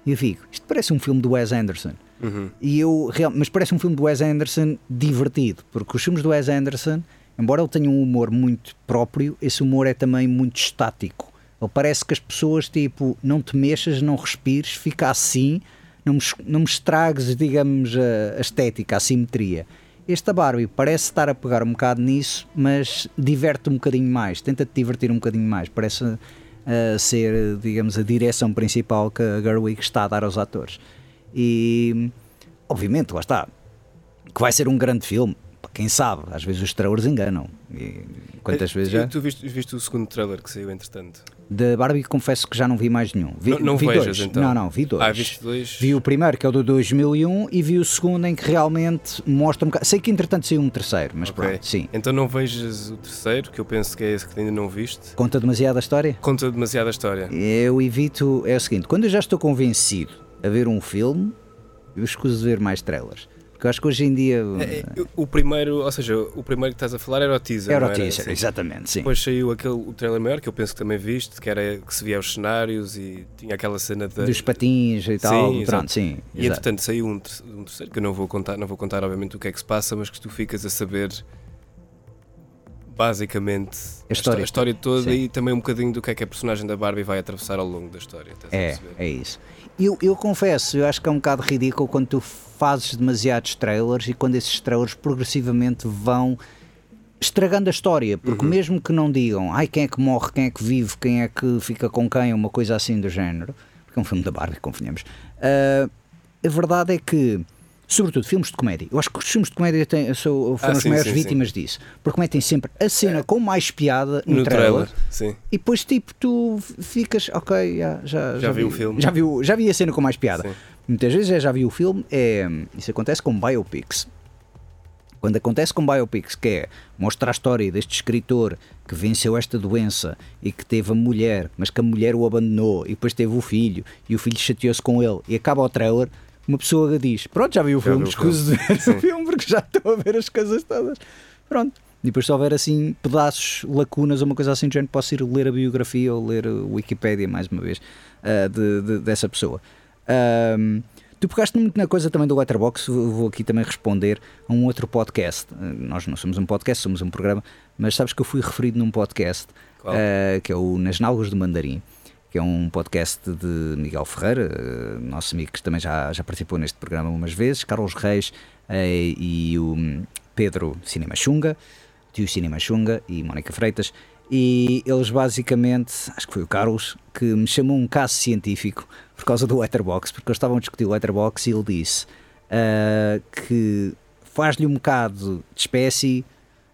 Speaker 1: E eu fico, isto parece um filme do Wes Anderson.
Speaker 2: Uhum.
Speaker 1: E eu, mas parece um filme do Wes Anderson divertido, porque os filmes do Wes Anderson, embora ele tenha um humor muito próprio, esse humor é também muito estático. Ele parece que as pessoas, tipo, não te mexas, não respires, fica assim, não me, não me estragues, digamos, a, a estética, a simetria. Esta Barbie parece estar a pegar um bocado nisso, mas diverte um bocadinho mais, tenta-te divertir um bocadinho mais. Parece uh, ser, digamos, a direção principal que a Gerwig está a dar aos atores. E, obviamente, lá está, que vai ser um grande filme. Quem sabe, às vezes os trailers enganam. E quantas
Speaker 2: é,
Speaker 1: vezes já?
Speaker 2: Tu viste, viste o segundo trailer que saiu entretanto?
Speaker 1: Da Barbie confesso que já não vi mais nenhum. Vi,
Speaker 2: não não
Speaker 1: vi
Speaker 2: vejas,
Speaker 1: dois.
Speaker 2: então?
Speaker 1: Não, não, vi dois.
Speaker 2: Ah, viste dois?
Speaker 1: Vi o primeiro, que é o de 2001, e vi o segundo em que realmente mostra um bocado... Sei que entretanto saiu um terceiro, mas okay. pronto, sim.
Speaker 2: Então não vejas o terceiro, que eu penso que é esse que ainda não viste.
Speaker 1: Conta demasiado a história?
Speaker 2: Conta demasiado a história.
Speaker 1: Eu evito... É o seguinte, quando eu já estou convencido a ver um filme, eu escuso de ver mais trailers. Porque eu acho que hoje em dia.
Speaker 2: É, é, o primeiro, ou seja, o primeiro que estás a falar era o teaser.
Speaker 1: Era o teaser, assim. exatamente, sim.
Speaker 2: Depois saiu aquele, o trailer maior, que eu penso que também viste, que era que se via os cenários e tinha aquela cena de...
Speaker 1: dos patins e tal. Sim, pronto, sim.
Speaker 2: E exato. entretanto saiu um, um terceiro, que eu não vou contar, não vou contar, obviamente, o que é que se passa, mas que tu ficas a saber basicamente
Speaker 1: a história,
Speaker 2: a história toda Sim. e também um bocadinho do que é que a personagem da Barbie vai atravessar ao longo da história.
Speaker 1: É, é isso. Eu, eu confesso, eu acho que é um bocado ridículo quando tu fazes demasiados trailers e quando esses trailers progressivamente vão estragando a história, porque uhum. mesmo que não digam ai quem é que morre, quem é que vive, quem é que fica com quem, uma coisa assim do género, porque é um filme da Barbie, convenhamos, uh, a verdade é que sobretudo filmes de comédia. Eu acho que os filmes de comédia têm, são, foram ah, as maiores sim, vítimas sim. disso, porque metem sempre a cena é. com mais piada no, no trailer,
Speaker 2: trailer
Speaker 1: e depois tipo tu ficas, ok, já, já,
Speaker 2: já, já vi, vi, o filme,
Speaker 1: já vi, já vi a cena com mais piada. Muitas vezes é, já vi o filme, é, isso acontece com biopics. Quando acontece com biopics, que é mostrar a história deste escritor que venceu esta doença e que teve a mulher, mas que a mulher o abandonou e depois teve o filho e o filho chateou-se com ele e acaba o trailer, uma pessoa diz: Pronto, já vi o filme, escuso de ver o filme porque já estou a ver as coisas todas. Pronto. E depois, se houver assim pedaços, lacunas ou uma coisa assim, já posso ir ler a biografia ou ler o Wikipedia mais uma vez uh, de, de, dessa pessoa. Um, tu pegaste muito na coisa também do Letterboxd, vou aqui também responder a um outro podcast. Nós não somos um podcast, somos um programa, mas sabes que eu fui referido num podcast uh, que é o Nas Nalgas do Mandarim que é um podcast de Miguel Ferreira, nosso amigo que também já, já participou neste programa umas vezes, Carlos Reis e o hum, Pedro Cinema Xunga, tio Cinema Xunga e Mónica Freitas, e eles basicamente, acho que foi o Carlos, que me chamou um caso científico por causa do Letterbox, porque eles estavam a discutir o Letterbox e ele disse uh, que faz-lhe um bocado de espécie.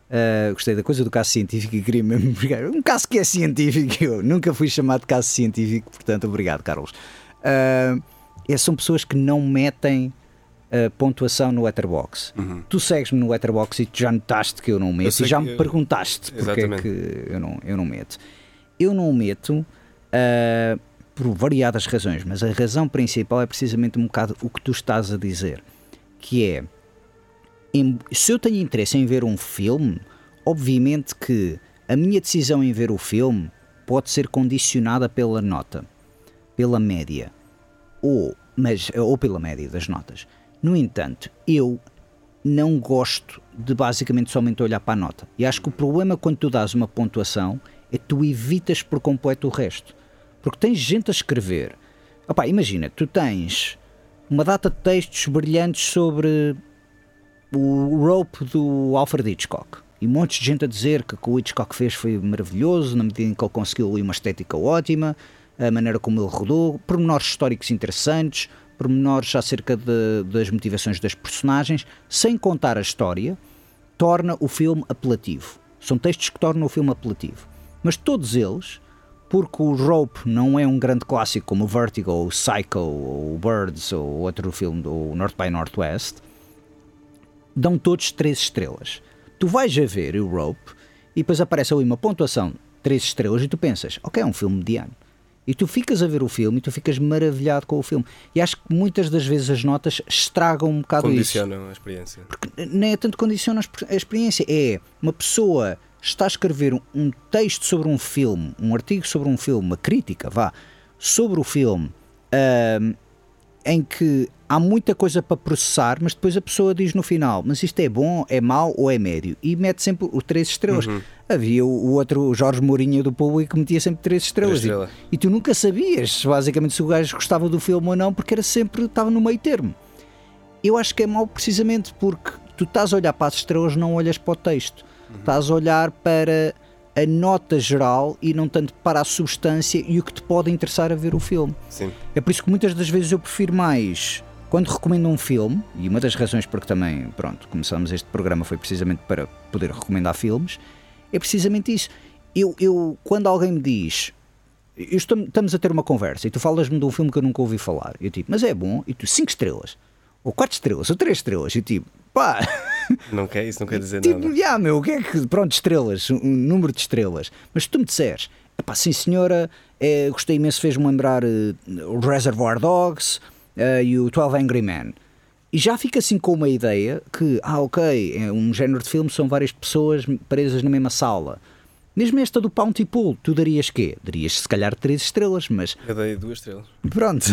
Speaker 1: Uh, gostei da coisa do caso científico e queria mesmo pegar um caso que é científico. Eu nunca fui chamado de caso científico, portanto, obrigado, Carlos. Uh, são pessoas que não metem uh, pontuação no Letterbox. Uhum. Tu segues-me no Letterbox e tu já notaste que eu não meto e já me eu... perguntaste porque é que eu não, eu não meto. Eu não meto uh, por variadas razões, mas a razão principal é precisamente um bocado o que tu estás a dizer, que é se eu tenho interesse em ver um filme, obviamente que a minha decisão em ver o filme pode ser condicionada pela nota, pela média, ou, mas, ou pela média das notas. No entanto, eu não gosto de basicamente somente olhar para a nota. E acho que o problema quando tu dás uma pontuação é que tu evitas por completo o resto. Porque tens gente a escrever. Opa, imagina, tu tens uma data de textos brilhantes sobre o Rope do Alfred Hitchcock. E um monte de gente a dizer que o que o Hitchcock fez foi maravilhoso, na medida em que ele conseguiu ali uma estética ótima, a maneira como ele rodou, pormenores históricos interessantes, pormenores acerca de, das motivações das personagens, sem contar a história, torna o filme apelativo. São textos que tornam o filme apelativo. Mas todos eles, porque o Rope não é um grande clássico como o Vertigo, ou o Psycho, ou o Birds, ou outro filme do North by Northwest, dão todos três estrelas. Tu vais a ver o Rope e depois aparece ali uma pontuação três estrelas e tu pensas, ok, é um filme mediano. E tu ficas a ver o filme e tu ficas maravilhado com o filme. E acho que muitas das vezes as notas estragam um bocado
Speaker 2: condicionam
Speaker 1: isso.
Speaker 2: Condicionam a experiência.
Speaker 1: Porque nem é tanto condicionam a experiência, é uma pessoa está a escrever um texto sobre um filme, um artigo sobre um filme, uma crítica, vá, sobre o filme, em que há muita coisa para processar, mas depois a pessoa diz no final, mas isto é bom, é mau ou é médio? E mete sempre o três estrelas. Uhum. Havia o, o, outro, o Jorge Mourinho do público, que metia sempre três estrelas. E, e, tu nunca sabias, basicamente, se o gajo gostava do filme ou não, porque era sempre, estava no meio termo. Eu acho que é mau precisamente porque tu estás a olhar para as estrelas, não olhas para o texto. Uhum. Estás a olhar para a nota geral e não tanto para a substância e o que te pode interessar a ver o filme.
Speaker 2: Sim.
Speaker 1: É por isso que muitas das vezes eu prefiro mais quando recomendo um filme, e uma das razões porque também, pronto, começamos este programa foi precisamente para poder recomendar filmes, é precisamente isso. Eu, eu quando alguém me diz, estou, estamos a ter uma conversa e tu falas-me de um filme que eu nunca ouvi falar, eu tipo, mas é bom, e tu, 5 estrelas, ou 4 estrelas, ou 3 estrelas, e tipo, pá.
Speaker 2: Não quer, isso não quer dizer
Speaker 1: tipo,
Speaker 2: nada.
Speaker 1: Yeah, meu, o que é que, pronto, estrelas, um número de estrelas, mas se tu me disseres, pá, sim senhora, é, gostei imenso, fez-me lembrar uh, o Reservoir Dogs uh, e o 12 Angry Men. E já fica assim com uma ideia que, ah, ok, é um género de filme, são várias pessoas presas na mesma sala. Mesmo esta do Bounty Pool, tu darias quê? Darias se calhar três estrelas, mas.
Speaker 2: Eu dei duas estrelas.
Speaker 1: Pronto.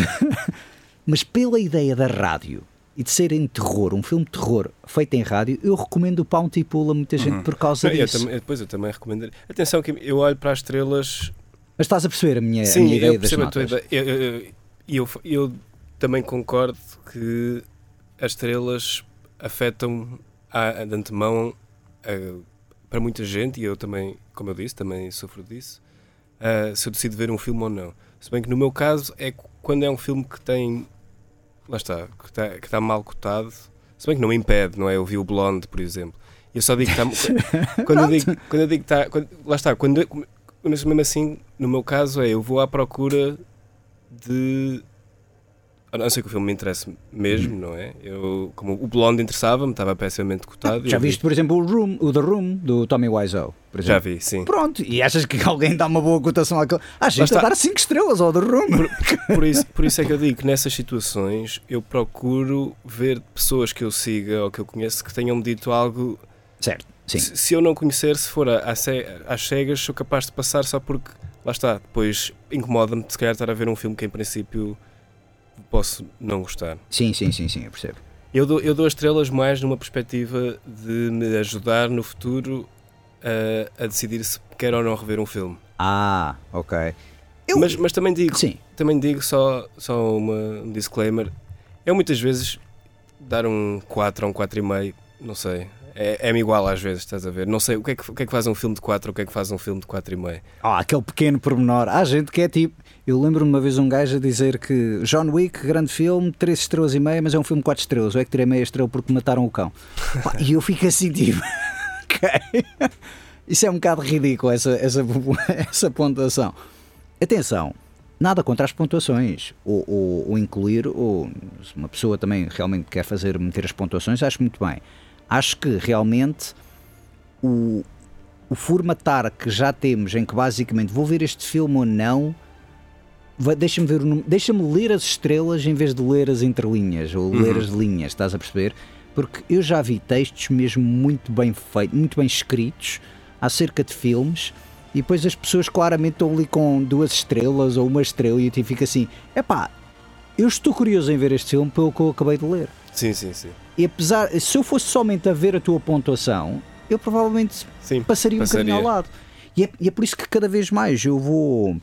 Speaker 1: mas pela ideia da rádio e de ser em terror, um filme de terror feito em rádio, eu recomendo o Bounty Pool a muita gente uhum. por causa
Speaker 2: Não,
Speaker 1: disso.
Speaker 2: Eu depois eu também recomendo. Atenção, que eu olho para as estrelas.
Speaker 1: Mas estás a perceber a minha, Sim, a minha ideia eu das notas?
Speaker 2: Sim, eu, eu, eu, eu também concordo que as estrelas afetam a, de antemão a, para muita gente, e eu também, como eu disse, também sofro disso, se eu decido ver um filme ou não. Se bem que no meu caso é quando é um filme que tem. Lá está, que está, que está mal cotado. Se bem que não me impede, não é? Eu vi o Blonde, por exemplo. Eu só digo que está. quando, eu digo, quando eu digo que está. Quando, lá está, quando, mas mesmo assim, no meu caso, é eu vou à procura de a não ser que o filme me interesse mesmo, hum. não é? Eu, como o Blonde interessava-me, estava pessimamente cotado.
Speaker 1: Ah, já viste, vi... por exemplo, o, Room, o The Room, do Tommy Wiseau?
Speaker 2: Já vi, sim.
Speaker 1: Pronto, e achas que alguém dá uma boa cotação àquele... Ah, gente está... a dar 5 estrelas ao The Room.
Speaker 2: Por, por, isso, por isso é que eu digo que nessas situações eu procuro ver pessoas que eu siga ou que eu conheço que tenham-me dito algo...
Speaker 1: Certo. Sim.
Speaker 2: Se, se eu não conhecer, se for às cegas, sou capaz de passar só porque, lá está, depois incomoda-me de se calhar estar a ver um filme que em princípio posso não gostar.
Speaker 1: Sim, sim, sim, sim, eu percebo.
Speaker 2: Eu dou, eu dou as estrelas mais numa perspectiva de me ajudar no futuro a, a decidir se quero ou não rever um filme.
Speaker 1: Ah, ok.
Speaker 2: Eu... Mas, mas também digo,
Speaker 1: Sim.
Speaker 2: também digo só, só uma, um disclaimer. Eu muitas vezes dar um 4 ou um 4,5, não sei. É, é-me igual às vezes, estás a ver? Não sei o que, é que, o que é que faz um filme de 4 ou o que é que faz um filme de 4,5.
Speaker 1: Ah, aquele pequeno pormenor. Há gente que é tipo. Eu lembro-me uma vez um gajo a dizer que John Wick, grande filme, 3 estrelas e meia, mas é um filme de 4 estrelas. Ou é que tirei meia estrela porque mataram o cão. e eu fico assim tipo. ok. Isso é um bocado ridículo, essa, essa, essa pontuação. Atenção, nada contra as pontuações. Ou, ou, ou incluir, ou se uma pessoa também realmente quer fazer meter as pontuações, acho muito bem. Acho que realmente o, o formatar que já temos, em que basicamente vou ver este filme ou não, deixa-me ver deixa-me ler as estrelas em vez de ler as entrelinhas ou uhum. ler as linhas, estás a perceber? Porque eu já vi textos mesmo muito bem feitos, muito bem escritos acerca de filmes e depois as pessoas claramente estão ali com duas estrelas ou uma estrela e eu fico assim, epá, eu estou curioso em ver este filme pelo que eu acabei de ler.
Speaker 2: Sim, sim, sim.
Speaker 1: E apesar, se eu fosse somente a ver a tua pontuação, eu provavelmente sim, passaria, passaria um bocadinho ao lado. E é, e é, por isso que cada vez mais eu vou.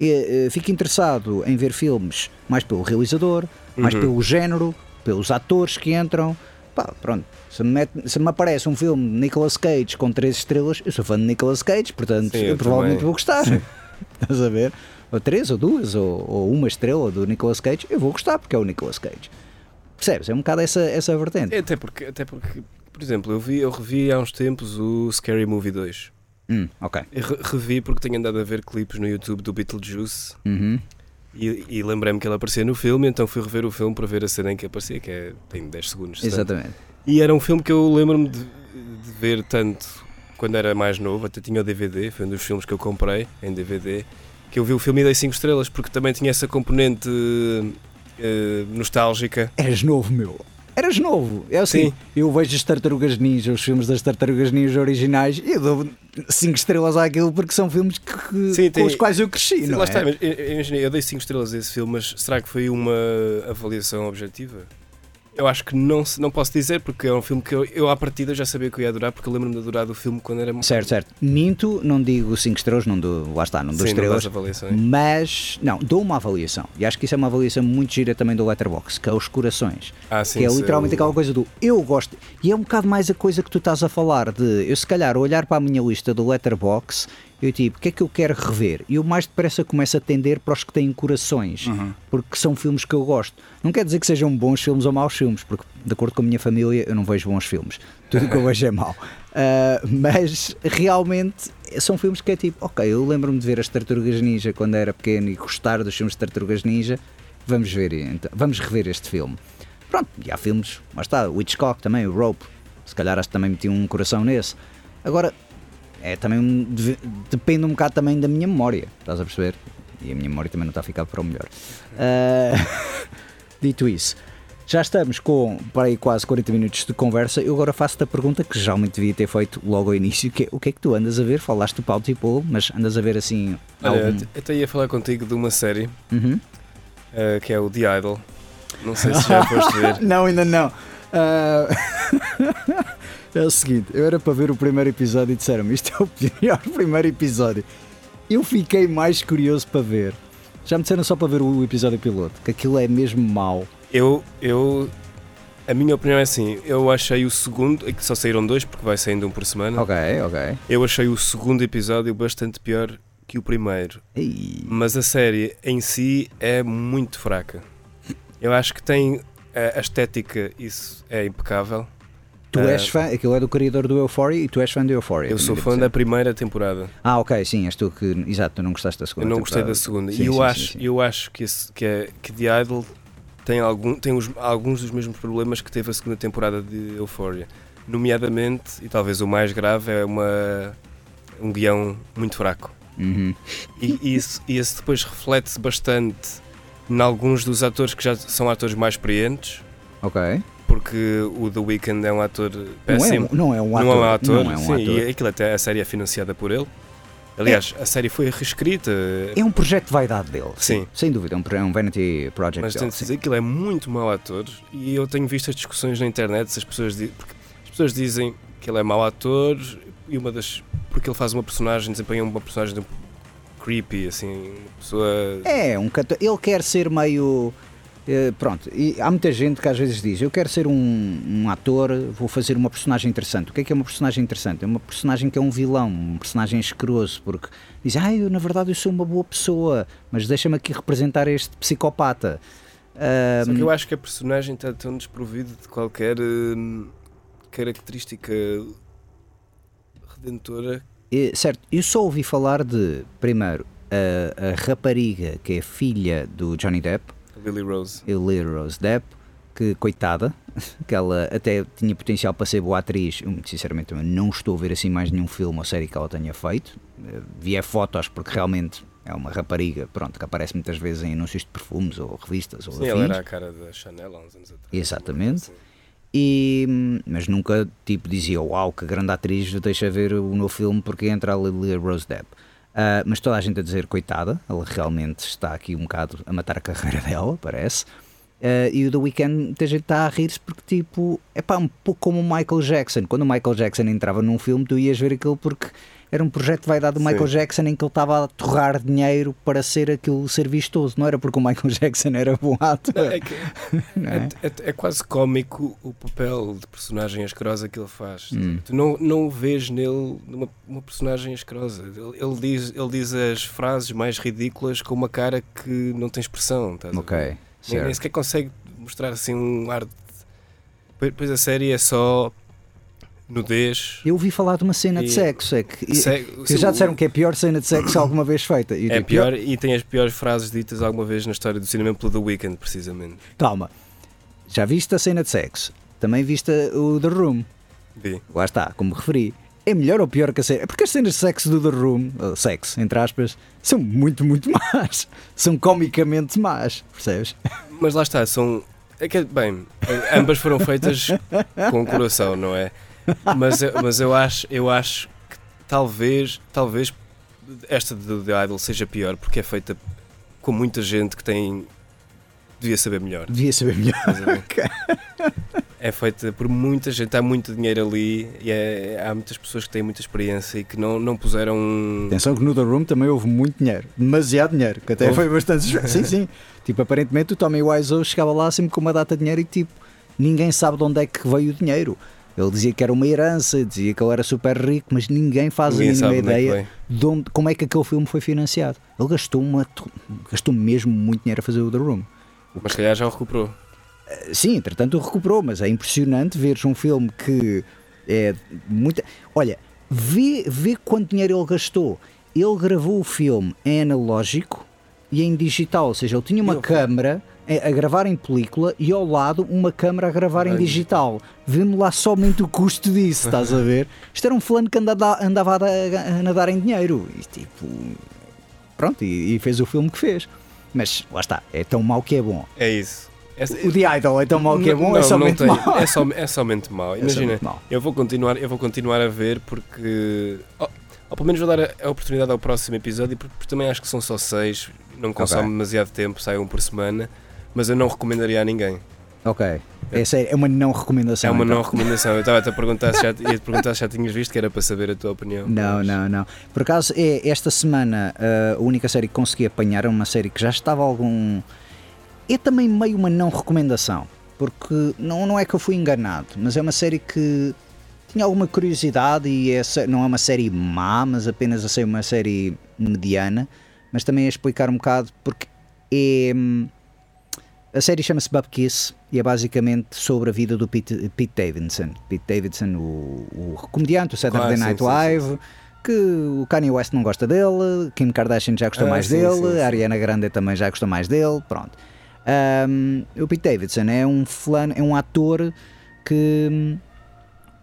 Speaker 1: É, fico interessado em ver filmes mais pelo realizador, mais uhum. pelo género, pelos atores que entram. Pá, pronto. Se me, mete, se me, aparece um filme de Nicolas Cage com três estrelas, eu sou fã de Nicolas Cage, portanto Sim, eu, eu provavelmente vou gostar. Estás a ver? Ou três, ou duas, ou, ou, uma estrela do Nicolas Cage, eu vou gostar porque é o Nicolas Cage. Percebes? É um bocado essa, essa vertente.
Speaker 2: Até porque, até porque, por exemplo, eu, vi, eu revi há uns tempos o Scary Movie 2.
Speaker 1: Hum, ok.
Speaker 2: Eu revi porque tenho andado a ver clipes no YouTube do Beetlejuice.
Speaker 1: Uhum.
Speaker 2: E, e lembrei-me que ele aparecia no filme, então fui rever o filme para ver a cena em que aparecia, que é, tem 10 segundos.
Speaker 1: Exatamente.
Speaker 2: E era um filme que eu lembro-me de, de, ver tanto quando era mais novo, até tinha o DVD, foi um dos filmes que eu comprei em DVD, que eu vi o filme e dei 5 estrelas, porque também tinha essa componente uh, nostálgica.
Speaker 1: Eras novo, meu. Eras novo. É assim, Sim. eu vejo as Tartarugas Ninja, os filmes das Tartarugas Ninja originais, e eu dou 5 estrelas àquilo porque são filmes que, Sim, com tem, os quais eu cresci, não
Speaker 2: lá
Speaker 1: é?
Speaker 2: está, mas, eu dei 5 estrelas a esse filme, mas será que foi uma avaliação objetiva? Eu acho que não, não posso dizer, porque é um filme que eu, eu à partida já sabia que eu ia adorar, porque eu lembro-me de adorar do filme quando era
Speaker 1: Certo, certo. Minto, não digo 5 estrelas, não dou, lá está, não dou Sim, estrelas.
Speaker 2: Não
Speaker 1: mas, não, dou uma avaliação. E acho que isso é uma avaliação muito gira também do Letterboxd, que é os corações.
Speaker 2: Ah, sim,
Speaker 1: que é literalmente aquela coisa do eu gosto. E é um bocado mais a coisa que tu estás a falar, de eu se calhar olhar para a minha lista do Letterboxd eu tipo, o que é que eu quero rever? E eu mais depressa começo a tender para os que têm corações, uhum. porque são filmes que eu gosto. Não quer dizer que sejam bons filmes ou maus filmes, porque de acordo com a minha família eu não vejo bons filmes. Tudo que eu vejo é mau. Uh, mas realmente são filmes que é tipo, ok, eu lembro-me de ver as Tartarugas Ninja quando era pequeno e gostar dos filmes de Tartarugas Ninja. Vamos ver, então, vamos rever este filme. Pronto, e há filmes, mas está, o Hitchcock também, o Rope, se calhar acho que também meti um coração nesse. Agora, é também um, depende um bocado também da minha memória, estás a perceber? E a minha memória também não está a ficar para o melhor. Uh, dito isso, já estamos com para aí quase 40 minutos de conversa. Eu agora faço-te a pergunta que geralmente devia ter feito logo ao início: que é, o que é que tu andas a ver? Falaste do Paulo Tipo, mas andas a ver assim.
Speaker 2: Olha, algum... eu até ia falar contigo de uma série
Speaker 1: uhum.
Speaker 2: uh, que é o The Idol. Não sei se já foste ver.
Speaker 1: não, ainda não. Uh... É o seguinte, eu era para ver o primeiro episódio e disseram-me isto é o pior primeiro episódio. Eu fiquei mais curioso para ver. Já me disseram só para ver o episódio piloto, que aquilo é mesmo mau.
Speaker 2: Eu, eu, a minha opinião é assim, eu achei o segundo, é que só saíram dois porque vai saindo um por semana.
Speaker 1: Ok, ok.
Speaker 2: Eu achei o segundo episódio bastante pior que o primeiro.
Speaker 1: Ei.
Speaker 2: Mas a série em si é muito fraca. Eu acho que tem a estética, isso é impecável.
Speaker 1: Tu uh, és fã, aquilo é do criador do Euphoria e tu és fã do Euphoria.
Speaker 2: Eu sou fã da primeira temporada.
Speaker 1: Ah, ok, sim, és tu que. Exato, tu não gostaste da segunda.
Speaker 2: Eu não
Speaker 1: temporada.
Speaker 2: gostei da segunda. Sim, e eu, sim, acho, sim, eu acho que, esse, que, é, que The Idol tem, algum, tem os, alguns dos mesmos problemas que teve a segunda temporada de Euphoria. Nomeadamente, e talvez o mais grave, é uma, um guião muito fraco.
Speaker 1: Uhum.
Speaker 2: E, e, isso, e isso depois reflete-se bastante em alguns dos atores que já são atores mais experientes.
Speaker 1: Ok
Speaker 2: porque o The Weeknd é um ator péssimo.
Speaker 1: Não é um, não é um ator.
Speaker 2: Não é um ator,
Speaker 1: não é um
Speaker 2: sim,
Speaker 1: ator.
Speaker 2: e aquilo até a série é financiada por ele. Aliás, a série foi reescrita.
Speaker 1: É um projeto de vaidade dele.
Speaker 2: Sim.
Speaker 1: Sem dúvida, é um, é um vanity project
Speaker 2: Mas
Speaker 1: dele.
Speaker 2: de dizer que ele é muito mau ator e eu tenho visto as discussões na internet as pessoas as pessoas dizem que ele é mau ator e uma das porque ele faz uma personagem, desempenha uma personagem de um creepy, assim, pessoa
Speaker 1: É, um cantor. Ele quer ser meio. eh, pronto, e há muita gente que às vezes diz: Eu quero ser um, um ator, vou fazer uma personagem interessante. O que é que é uma personagem interessante? É uma personagem que é um vilão, um personagem escroso, porque diz: Ah, eu na verdade eu sou uma boa pessoa, mas deixa-me aqui representar este psicopata.
Speaker 2: Só que eu acho que a personagem está tão desprovido de qualquer hum, característica redentora.
Speaker 1: Certo, eu só ouvi falar de, primeiro, a, a rapariga que é filha do Johnny Depp,
Speaker 2: Lily Rose.
Speaker 1: Lily Rose Depp, que coitada, que ela até tinha potencial para ser boa atriz. Eu, muito sinceramente, não estou a ver assim mais nenhum filme ou série que ela tenha feito. Eh, Vi é fotos porque realmente é uma rapariga, pronto, que aparece muitas vezes em anúncios de perfumes ou revistas ou
Speaker 2: Sim, ela
Speaker 1: afins.
Speaker 2: era a cara da Chanel há uns anos atrás.
Speaker 1: Exatamente.
Speaker 2: Sim.
Speaker 1: E, mas nunca tipo dizia uau que grande atriz deixa ver o novo filme porque entra a Lily Rose Depp. Ah, mas toda a gente a dizer coitada ela realmente está aqui um bocado a matar a carreira dela parece. Ah, e o The Weeknd muita gente está a rir-se porque tipo é pá um pouco como o Michael Jackson. Quando o Michael Jackson entrava num filme tu ias ver aquilo porque era um projeto de vaidade do
Speaker 2: Sim.
Speaker 1: Michael Jackson em que ele estava a torrar dinheiro para ser aquilo ser vistoso não era porque o Michael Jackson era bom ator
Speaker 2: Não, é, que-
Speaker 1: não é?
Speaker 2: é- é- é quase cómico o papel de personagem asquerosa que ele faz.
Speaker 1: Hum.
Speaker 2: Tu não, não o vês nele uma, uma personagem asquerosa. Ele, ele diz, ele diz as frases mais ridículas com uma cara que não tem expressão. Estás
Speaker 1: ok
Speaker 2: Nem, sequer consegue mostrar assim um ar de. Pois- Pois a série é só nudez.
Speaker 1: Eu ouvi falar de uma cena de
Speaker 2: E-
Speaker 1: sexo, é que,
Speaker 2: Se-
Speaker 1: que já disseram que é a pior cena de sexo alguma vez feita. E
Speaker 2: É
Speaker 1: digo,
Speaker 2: pior e tem as piores frases ditas alguma vez na história do cinema pelo The Weeknd, precisamente.
Speaker 1: Calma, já viste a cena de sexo? Também viste o The Room?
Speaker 2: Vi.
Speaker 1: Lá está, como referi. É melhor ou pior que a cena? É porque as cenas de sexo do The Room, sexo, entre aspas, são muito, muito más. São comicamente más, percebes?
Speaker 2: Mas lá está, são. É que, bem, ambas foram feitas com o coração, não é? Mas, eu- mas eu, acho, eu acho que talvez, talvez esta do The Idol seja pior porque é feita com muita gente que tem. devia saber melhor.
Speaker 1: Devia saber melhor.
Speaker 2: ver? É feita por muita gente, há muito dinheiro ali e é- há muitas pessoas que têm muita experiência e que não, não puseram.
Speaker 1: Atenção que no The Room também houve muito dinheiro, demasiado dinheiro, que até
Speaker 2: Houve?
Speaker 1: foi bastante. Sim, sim. Tipo, aparentemente o Tommy Wiseau chegava lá sempre com uma data de dinheiro e tipo, ninguém sabe de onde é que veio o dinheiro. Ele dizia que era uma herança, dizia que ele era super rico, mas ninguém faz
Speaker 2: Ninguém
Speaker 1: a mínima
Speaker 2: é
Speaker 1: ideia de onde, como é que aquele filme foi financiado. Ele gastou, uma, gastou mesmo muito dinheiro a fazer o The Room.
Speaker 2: Mas se calhar já o recuperou.
Speaker 1: Sim, entretanto recuperou, mas é impressionante veres um filme que é muita. Olha, vê, vê quanto dinheiro ele gastou. Ele gravou o filme em analógico e em digital, ou seja, ele tinha uma câmara a a gravar em película e ao lado uma câmara a gravar em digital. Vê-me lá somente o custo disso, estás a ver? Isto era um fulano que andava, andava a, nadar em dinheiro e tipo. Pronto, e, e fez o filme que fez. Mas lá está, é tão mau que é bom.
Speaker 2: É isso. Essa-
Speaker 1: O The Idol é tão mau que é bom,
Speaker 2: não,
Speaker 1: é
Speaker 2: não
Speaker 1: somente
Speaker 2: tem.
Speaker 1: mau.
Speaker 2: É, é somente mau.
Speaker 1: É
Speaker 2: Imagina,
Speaker 1: somente mau.
Speaker 2: eu vou continuar, eu vou continuar a ver porque ou, ou pelo menos vou dar a, a oportunidade ao próximo episódio, porque, porque também acho que são só seis, não consome
Speaker 1: Ok.
Speaker 2: demasiado tempo, sai um por semana, mas eu não recomendaria a ninguém.
Speaker 1: Ok. Essa é, é uma não recomendação.
Speaker 2: é uma
Speaker 1: então.
Speaker 2: não recomendação. Eu estava-te a perguntar se já, ia -te perguntar se já tinhas visto, que era para saber a tua opinião.
Speaker 1: Não,
Speaker 2: mas-
Speaker 1: não, não. Por acaso, é, esta semana uh, a única série que consegui apanhar é uma série que já estava algum. É também meio uma não recomendação. Porque não, não é que eu fui enganado, mas é uma série que tinha alguma curiosidade e é, sé- não é uma série má, mas apenas a ser uma série mediana. Mas também a explicar um bocado porque é. A série chama-se Bub Kiss e é basicamente sobre a vida do Pete, Pete Davidson. Pete Davidson, o, o comediante, o Saturday
Speaker 2: Claro, sim,
Speaker 1: Night
Speaker 2: sim, sim,
Speaker 1: Live, que o Kanye West não gosta dele, Kim Kardashian já gostou
Speaker 2: Ah,
Speaker 1: mais
Speaker 2: sim,
Speaker 1: dele,
Speaker 2: sim, sim.
Speaker 1: a Ariana Grande também já gostou mais dele, pronto. Ahm, o Pete Davidson é um fulano, é um ator que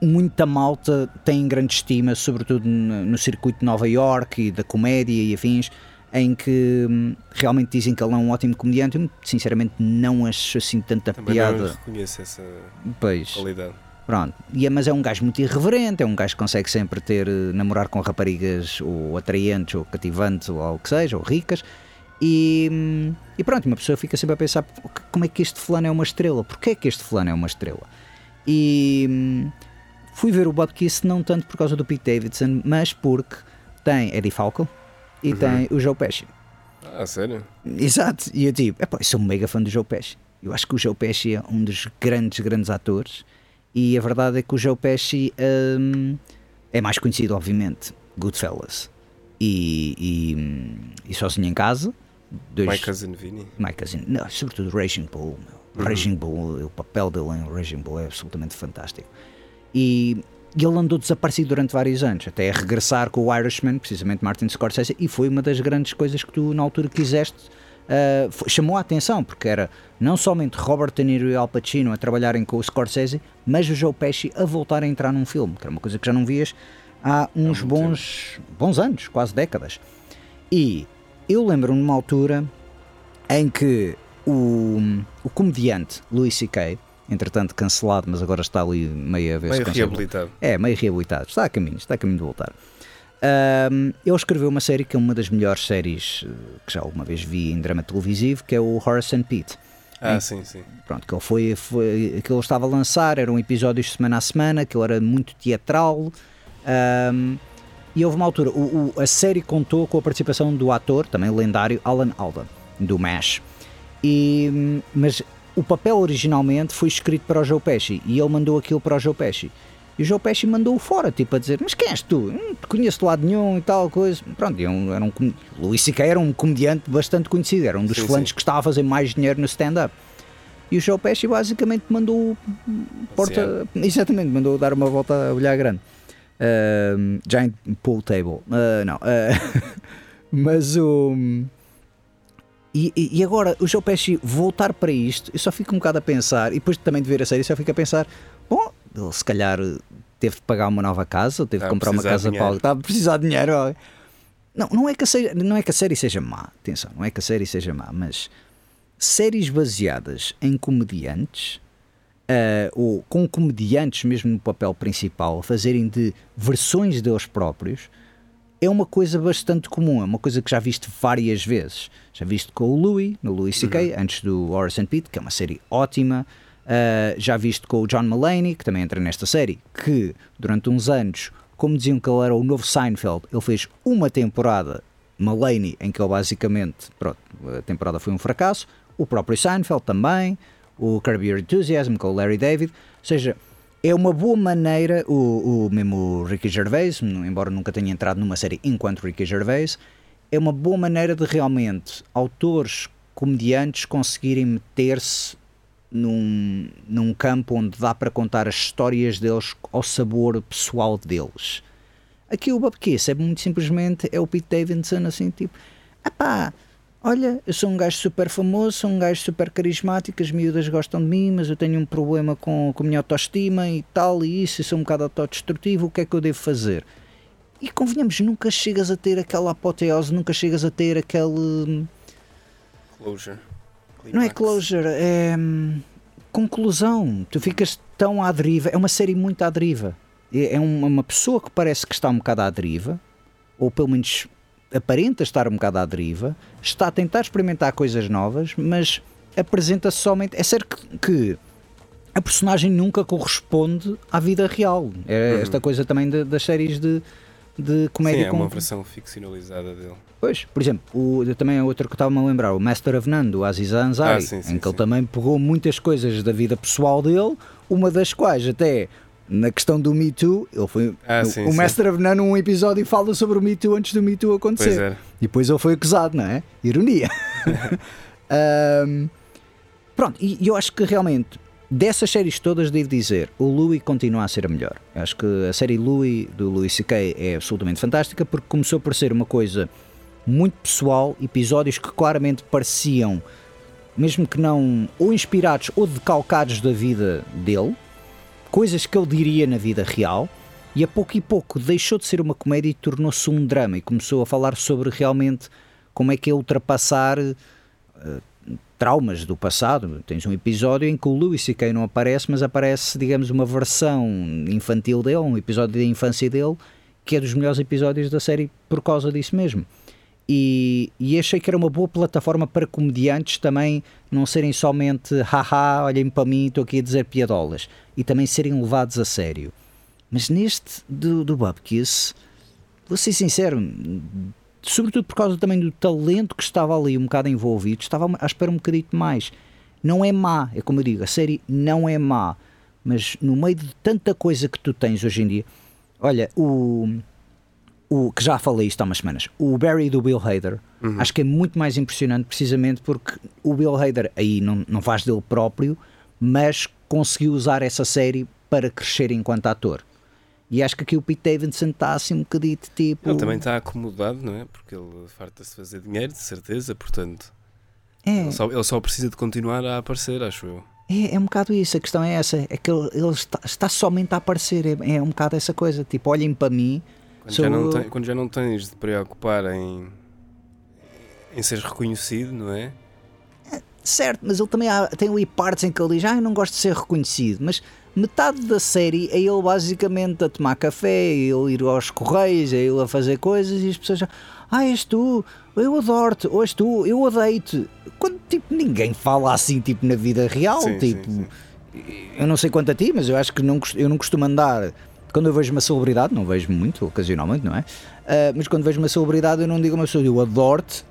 Speaker 1: muita malta tem grande estima, sobretudo no, no circuito de Nova York e da comédia e afins. Em que hum, realmente dizem que ele é um ótimo comediante. Eu, sinceramente, não acho assim tanta
Speaker 2: Também
Speaker 1: piada.
Speaker 2: não reconheço essa
Speaker 1: Pois.
Speaker 2: qualidade.
Speaker 1: Pronto, e, é- mas é um gajo muito irreverente, é um gajo que consegue sempre ter, eh, namorar com raparigas ou atraentes ou cativantes ou o que seja, ou ricas. E, hum, e pronto, uma pessoa fica sempre a pensar "Pô, que- como é que este fulano é uma estrela? Porquê é que este fulano é uma estrela? E hum, fui ver o Bob Kiss não tanto por causa do Pete Davidson, mas porque tem Eddie Falco e tem o Joe Pesci.
Speaker 2: Ah, sério?
Speaker 1: Exato, e eu digo, epá, eu sou um mega fã do Joe Pesci. Eu acho que o Joe Pesci é um dos grandes, grandes atores. E a verdade é que o Joe Pesci hum, é mais conhecido, obviamente, Goodfellas e, e, e Sozinho em Casa. Dois,
Speaker 2: My Cousin Vinny.
Speaker 1: My Cousin- não, sobretudo Raging Bull. meu. Raging Bull, o papel dele em Raging Bull é absolutamente fantástico. E, e ele andou desaparecido durante vários anos, até regressar com o Irishman, precisamente Martin Scorsese, e foi uma das grandes coisas que tu na altura quiseste. ah, foi- chamou a atenção, porque era não somente Robert De Niro e Al Pacino a trabalharem com o Scorsese, mas o Joe Pesci a voltar a entrar num filme, que era uma coisa que já não vias há uns bons, bons anos, quase décadas. E eu lembro-me numa altura em que o, o comediante Louis C.K., entretanto cancelado, mas agora está ali meio a ver se
Speaker 2: Meio reabilitado.
Speaker 1: É, meio reabilitado, está a caminho, está a caminho de voltar. Ahm, ele escreveu uma série que é uma das melhores séries eh, que já alguma vez vi em drama televisivo, que é o Horace and Pete.
Speaker 2: Ah, sim, sim.
Speaker 1: Pronto, que ele foi, foi que ele estava a lançar, eram episódios semana a semana, que ele era muito teatral. ahm, e houve uma altura, o- o- a série contou com a participação do ator, também lendário, Alan Alda, do MASH. E, hum, mas o papel originalmente foi escrito para o Joe Pesci e ele mandou aquilo para o Joe Pesci. E o Joe Pesci mandou-o fora, tipo a dizer: Mas quem és tu? Não te conheço de lado nenhum e tal coisa. Pronto, e um- era um, Louis C.K. era um comediante bastante conhecido, era um dos
Speaker 2: Sim,
Speaker 1: flantes que estava a fazer mais dinheiro no stand-up. E o Joe Pesci basicamente mandou porta, exatamente, mandou dar uma volta a olhar grande. Ahm, giant pool table. Ah, não. ah, mas o. E, e- e agora o Joe Pesci voltar para isto, eu só fico um bocado a pensar, e depois também de ver a série, só fico a pensar: bom, ele se calhar teve de pagar uma nova casa, ou teve de comprar uma casa para estava a precisar de dinheiro. ó. Não, não é, que a série, não é que a série seja má, atenção, não é que a série seja má, mas séries baseadas em comediantes ah, ou com comediantes mesmo no papel principal fazerem de versões deles próprios é uma coisa bastante comum, é uma coisa que já viste várias vezes. Já viste com o Louis, no Louis C.K., antes do Horace and Pete, que é uma série ótima. Ah, já viste com o John Mulaney, que também entra nesta série, que durante uns anos, como diziam que ele era o novo Seinfeld, ele fez uma temporada Mulaney em que ele basicamente, pronto, a temporada foi um fracasso. O próprio Seinfeld também, o Curb Your Enthusiasm com o Larry David. Ou seja, é uma boa maneira, o, o mesmo Ricky Gervais, embora nunca tenha entrado numa série enquanto Ricky Gervais, é uma boa maneira de realmente autores, comediantes conseguirem meter-se num, num campo onde dá para contar as histórias deles ao sabor pessoal deles. Aqui o Bob Kiss é muito simplesmente é o Pete Davidson assim tipo, apá, olha, eu sou um gajo super famoso, sou um gajo super carismático, as miúdas gostam de mim, mas eu tenho um problema com, com a minha autoestima e tal, e isso, e sou um bocado autodestrutivo, o que é que eu devo fazer? E convenhamos, nunca chegas a ter aquela apoteose, nunca chegas a ter aquele.
Speaker 2: Closure.
Speaker 1: Não é
Speaker 2: Climax.
Speaker 1: closure, é. hum, conclusão. Tu ficas tão à deriva. É uma série muito à deriva. É é uma, uma pessoa que parece que está um bocado à deriva, ou pelo menos aparenta estar um bocado à deriva, está a tentar experimentar coisas novas, mas apresenta-se somente. É certo que, que a personagem nunca corresponde à vida real. É esta coisa também de- das séries de, de comédia
Speaker 2: Sim, é
Speaker 1: com
Speaker 2: uma versão ficcionalizada dele.
Speaker 1: Pois, por exemplo, o, também é outro que estava-me a lembrar, o Master of None, do Aziz Ansari,
Speaker 2: Ah, sim, sim,
Speaker 1: em que ele
Speaker 2: sim.
Speaker 1: também pegou muitas coisas da vida pessoal dele, uma das quais até na questão do Me Too, ele foi,
Speaker 2: Ah,
Speaker 1: o,
Speaker 2: sim,
Speaker 1: o
Speaker 2: sim.
Speaker 1: Master of None, um episódio fala sobre o Me Too antes do Me Too acontecer.
Speaker 2: é.
Speaker 1: E depois ele foi acusado, não é? Ironia. Ahm, pronto, e e eu acho que realmente, dessas séries todas, devo dizer, o Louis continua a ser a melhor. Eu acho que a série Louis, do Louis C.K., é absolutamente fantástica porque começou por ser uma coisa muito pessoal, episódios que claramente pareciam, mesmo que não, ou inspirados ou decalcados da vida dele, coisas que ele diria na vida real, e a pouco e pouco deixou de ser uma comédia e tornou-se um drama e começou a falar sobre realmente como é que é ultrapassar uh, traumas do passado. Tens um episódio em que o Louis C.K. não aparece, mas aparece, digamos, uma versão infantil dele, um episódio da infância dele, que é dos melhores episódios da série por causa disso mesmo. E, e, achei que era uma boa plataforma para comediantes também não serem somente haha, olhem para mim, estou aqui a dizer piadolas e também serem levados a sério. Mas neste do, do Bubkiss, vou ser sincero, sobretudo por causa também do talento que estava ali um bocado envolvido, estava à espera um bocadito mais. Não é má, é como eu digo, a série não é má, mas no meio de tanta coisa que tu tens hoje em dia, olha, o o que já falei isto há umas semanas, o Barry do Bill Hader, uhum. acho que é muito mais impressionante precisamente porque o Bill Hader aí não, não faz dele próprio, mas conseguiu usar essa série para crescer enquanto ator. E acho que aqui o Pete Davidson está assim um bocadito tipo.
Speaker 2: Ele também está acomodado, não é? Porque ele farta-se fazer dinheiro, de certeza, portanto. É. Ele só, ele só precisa de continuar a aparecer, acho eu.
Speaker 1: É, é um bocado isso, a questão é essa, é que ele, ele está, está, somente a aparecer, é, é um bocado essa coisa, tipo, olhem para mim,
Speaker 2: quando, já não, quando já não tens de preocupar em, em ser reconhecido, não é?
Speaker 1: é certo, mas ele também há, tem ali partes em que ele diz: Ah, eu não gosto de ser reconhecido, mas metade da série é ele basicamente a tomar café, é ele ir aos correios, é ele a fazer coisas e as pessoas ah, és tu, eu adoro-te, ou és tu, eu odeio-te. Quando tipo, ninguém fala assim tipo na vida real, sim, tipo, sim, sim. eu não sei quanto a ti, mas eu acho que não, eu não costumo andar quando eu vejo uma celebridade, não vejo muito, ocasionalmente, não é? Uh, mas quando vejo uma celebridade, eu não digo a uma pessoa, eu adoro-te,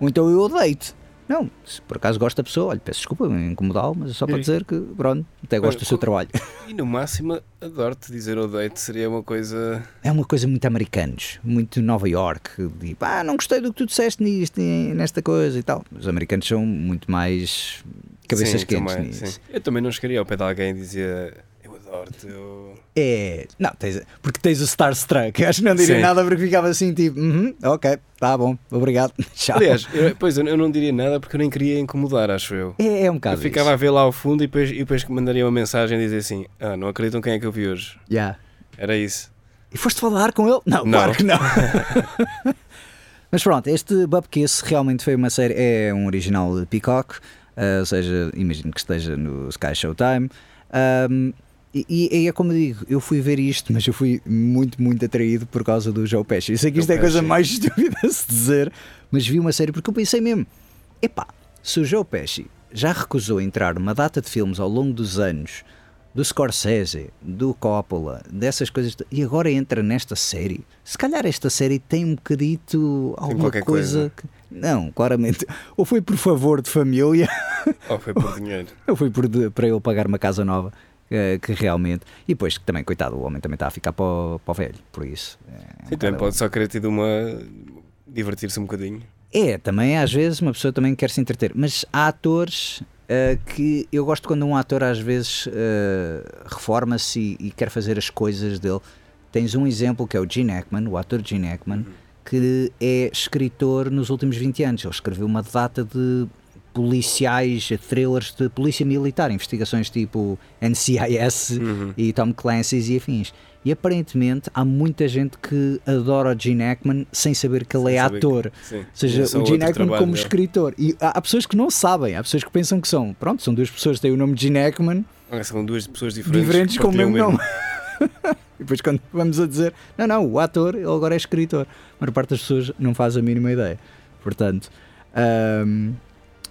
Speaker 1: ou então eu odeio-te. Não, se por acaso gosto da pessoa, olha, peço desculpa incomodá-lo, mas é só para dizer que, pronto, até gosto do seu trabalho.
Speaker 2: E no máximo, adoro-te dizer odeio-te seria uma coisa.
Speaker 1: É uma coisa muito americanos, muito Nova York. Tipo, ah, não gostei do que tu disseste nisto, nesta coisa e tal. Os americanos são muito mais cabeças sim, quentes também, nisso. Sim.
Speaker 2: Eu também não chegaria ao pé de alguém e dizia Eu...
Speaker 1: É, não, tens, porque tens o Starstruck. Acho que não diria Sim. nada porque ficava assim, tipo, uh -huh, ok, tá bom, obrigado. Tchau.
Speaker 2: Aliás, eu, pois eu não diria nada porque eu nem queria incomodar, acho eu.
Speaker 1: É, é um bocado.
Speaker 2: Eu ficava
Speaker 1: isso.
Speaker 2: a ver lá ao fundo e depois, e depois mandaria uma mensagem e dizer assim: Ah, não acreditam quem é que eu vi hoje.
Speaker 1: Já. Yeah.
Speaker 2: Era isso.
Speaker 1: E foste falar com ele? Não, não. claro que não. Mas pronto, este Bubkiss realmente foi uma série, é um original de Peacock, uh, ou seja, imagino que esteja no Sky Showtime. Um, e, e, é como eu digo, eu fui ver isto, mas eu fui muito, muito atraído por causa do Joe Pesci. Eu sei que isto Joe é a coisa mais estúpida a se dizer, mas vi uma série porque eu pensei mesmo: epá, se o Joe Pesci já recusou entrar numa data de filmes ao longo dos anos do Scorsese, do Coppola, dessas coisas, e agora entra nesta série. Se calhar esta série tem um bocadito alguma coisa, coisa. Que, não, claramente. Ou foi por favor de família,
Speaker 2: ou foi por dinheiro,
Speaker 1: ou foi por, para ele pagar uma casa nova. Que realmente. E depois, também, coitado, o homem também está a ficar para o, para o velho, por isso.
Speaker 2: É Sim, também pode só querer ter uma. divertir-se um bocadinho.
Speaker 1: É, também às vezes uma pessoa também quer se entreter, mas há atores uh, que eu gosto quando um ator às vezes uh, reforma-se e, e, quer fazer as coisas dele. Tens um exemplo que é o Gene Hackman, o ator Gene Hackman, uhum. que é escritor nos últimos 20 anos. Ele escreveu uma data de policiais, thrillers de polícia militar, investigações tipo NCIS uhum. e Tom Clancy's e afins. E aparentemente há muita gente que adora Gene Hackman sem saber que ele é ator. Que, Ou seja, o Gene Hackman como escritor. E há, há, pessoas que não sabem, há pessoas que pensam que são, pronto, são duas pessoas que têm o nome de Gene Hackman.
Speaker 2: Ah, são duas pessoas diferentes.
Speaker 1: Diferentes com o mesmo nome. e depois quando vamos a dizer, não, não, o ator, ele agora é escritor. A maior parte das pessoas não faz a mínima ideia. Portanto, um,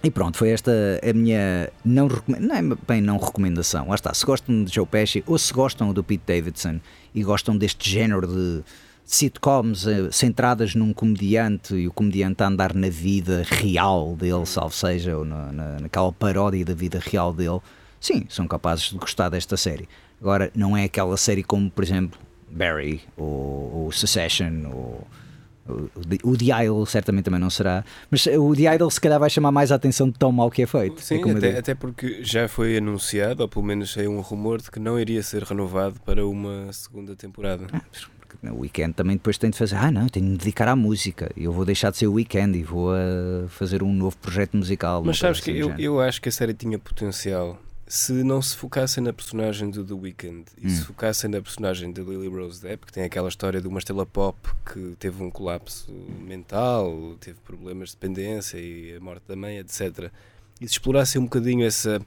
Speaker 1: e pronto, foi esta a minha não, não é bem não recomendação. Lá está, se gostam de Joe Pesci ou se gostam do Pete Davidson e gostam deste género de sitcoms uh, centradas num comediante e o comediante a andar na vida real dele, salvo seja, ou na, na, naquela paródia da vida real dele, sim, são capazes de gostar desta série. Agora, não é aquela série como, por exemplo, Barry ou, ou Succession ou o The Idol certamente também não será, mas o The Idol se calhar vai chamar mais a atenção de tão mal que é feito.
Speaker 2: Sim,
Speaker 1: é
Speaker 2: até, até, porque já foi anunciado, ou pelo menos saiu um rumor de que não iria ser renovado para uma segunda temporada.
Speaker 1: Ah, o Weekend também depois tem de fazer, ah não, tenho de me dedicar à música, eu vou deixar de ser o Weekend e vou a fazer um novo projeto musical.
Speaker 2: Mas sabes que eu, eu acho que a série tinha potencial se não se focassem na personagem do The Weeknd e hum. se focassem na personagem de Lily Rose Depp, que tem aquela história de uma estrela pop que teve um colapso mental, teve problemas de dependência e a morte da mãe, etc. E se explorassem um bocadinho essa,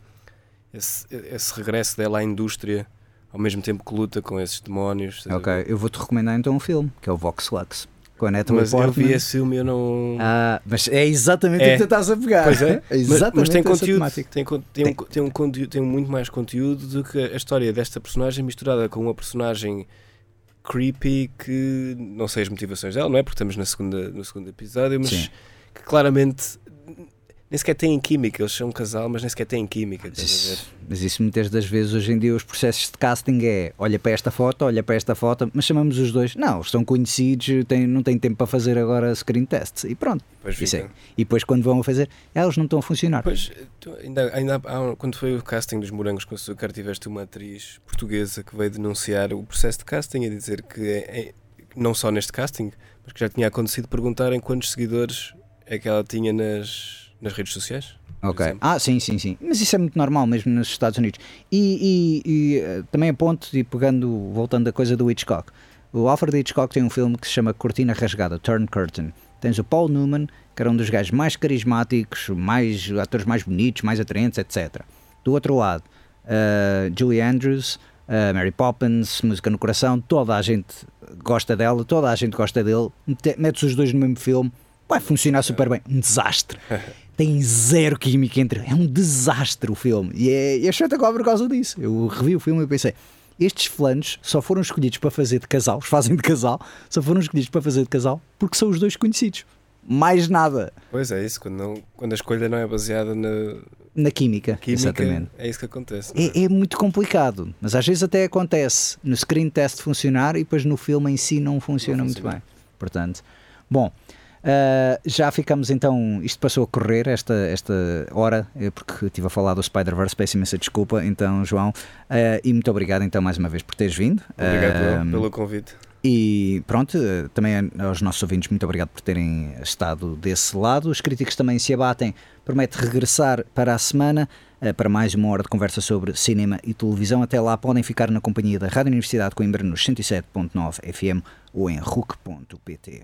Speaker 2: esse, esse regresso dela à indústria, ao mesmo tempo que luta com esses demónios.
Speaker 1: Ok, eu vou-te recomendar então um filme, que é o Vox Lux
Speaker 2: com a Natalie mas Portman. eu vi esse filme eu não.
Speaker 1: Ah, mas é exatamente é. o que tu estás a pegar.
Speaker 2: Pois é, é exatamente mas, tem conteúdo. Tem, tem, tem, um, tem, um conteúdo, tem muito mais conteúdo do que a história desta personagem misturada com uma personagem creepy que não sei as motivações dela, não é? Porque estamos na segunda, no segundo episódio, mas Sim. que claramente nem sequer têm química, eles são um casal, mas nem sequer têm química.
Speaker 1: Isso, mas isso muitas das vezes hoje em dia os processos de casting é olha para esta foto, olha para esta foto, mas chamamos os dois, não, estão conhecidos, têm, não têm tempo para fazer agora screen tests e pronto. É. E depois quando vão a fazer, eles não estão a funcionar.
Speaker 2: Pois, ainda, ainda há, quando foi o casting dos Morangos com Açúcar, tiveste uma atriz portuguesa que veio denunciar o processo de casting e dizer que é, é, não só neste casting, mas que já tinha acontecido perguntarem quantos seguidores é que ela tinha nas nas redes sociais?
Speaker 1: Ok. Ah, sim, sim, sim. Mas isso é muito normal mesmo nos Estados Unidos. E, e, e uh, também a ponto, e pegando, voltando à coisa do Hitchcock. O Alfred Hitchcock tem um filme que se chama Cortina Rasgada, Turn Curtain. Tens o Paul Newman, que era um dos gajos mais carismáticos, mais atores mais bonitos, mais atraentes, etc. Do outro lado, uh, Julie Andrews, uh, Mary Poppins, Música no Coração, toda a gente gosta dela, toda a gente gosta dele. Metes os dois no mesmo filme, vai funcionar super bem. Um desastre. tem zero química entre. É um desastre o filme. E é, é espetacular por causa disso. Eu revi o filme e pensei. Estes flanos só foram escolhidos para fazer de casal, os fazem de casal, só foram escolhidos para fazer de casal porque são os dois conhecidos. Mais nada.
Speaker 2: Pois é, isso, quando, não, quando a escolha não é baseada na,
Speaker 1: na química, química, exatamente.
Speaker 2: É isso que acontece.
Speaker 1: É, é, é, muito complicado, mas às vezes até acontece no screen test funcionar e depois no filme em si não funciona, não funciona. muito bem. Portanto, bom, Uh, já ficamos então, isto passou a correr esta, esta hora, eh, porque estive a falar do Spider-Verse, peço imensa desculpa, então João, uh, e muito obrigado então mais uma vez por teres vindo.
Speaker 2: Obrigado uh, pelo convite.
Speaker 1: E pronto, também aos nossos ouvintes, muito obrigado por terem estado desse lado. Os críticos também se abatem, promete regressar para a semana para mais uma hora de conversa sobre cinema e televisão. Até lá podem ficar na companhia da Rádio Universidade de Coimbra nos 107.9 FM ou em RUC.pt.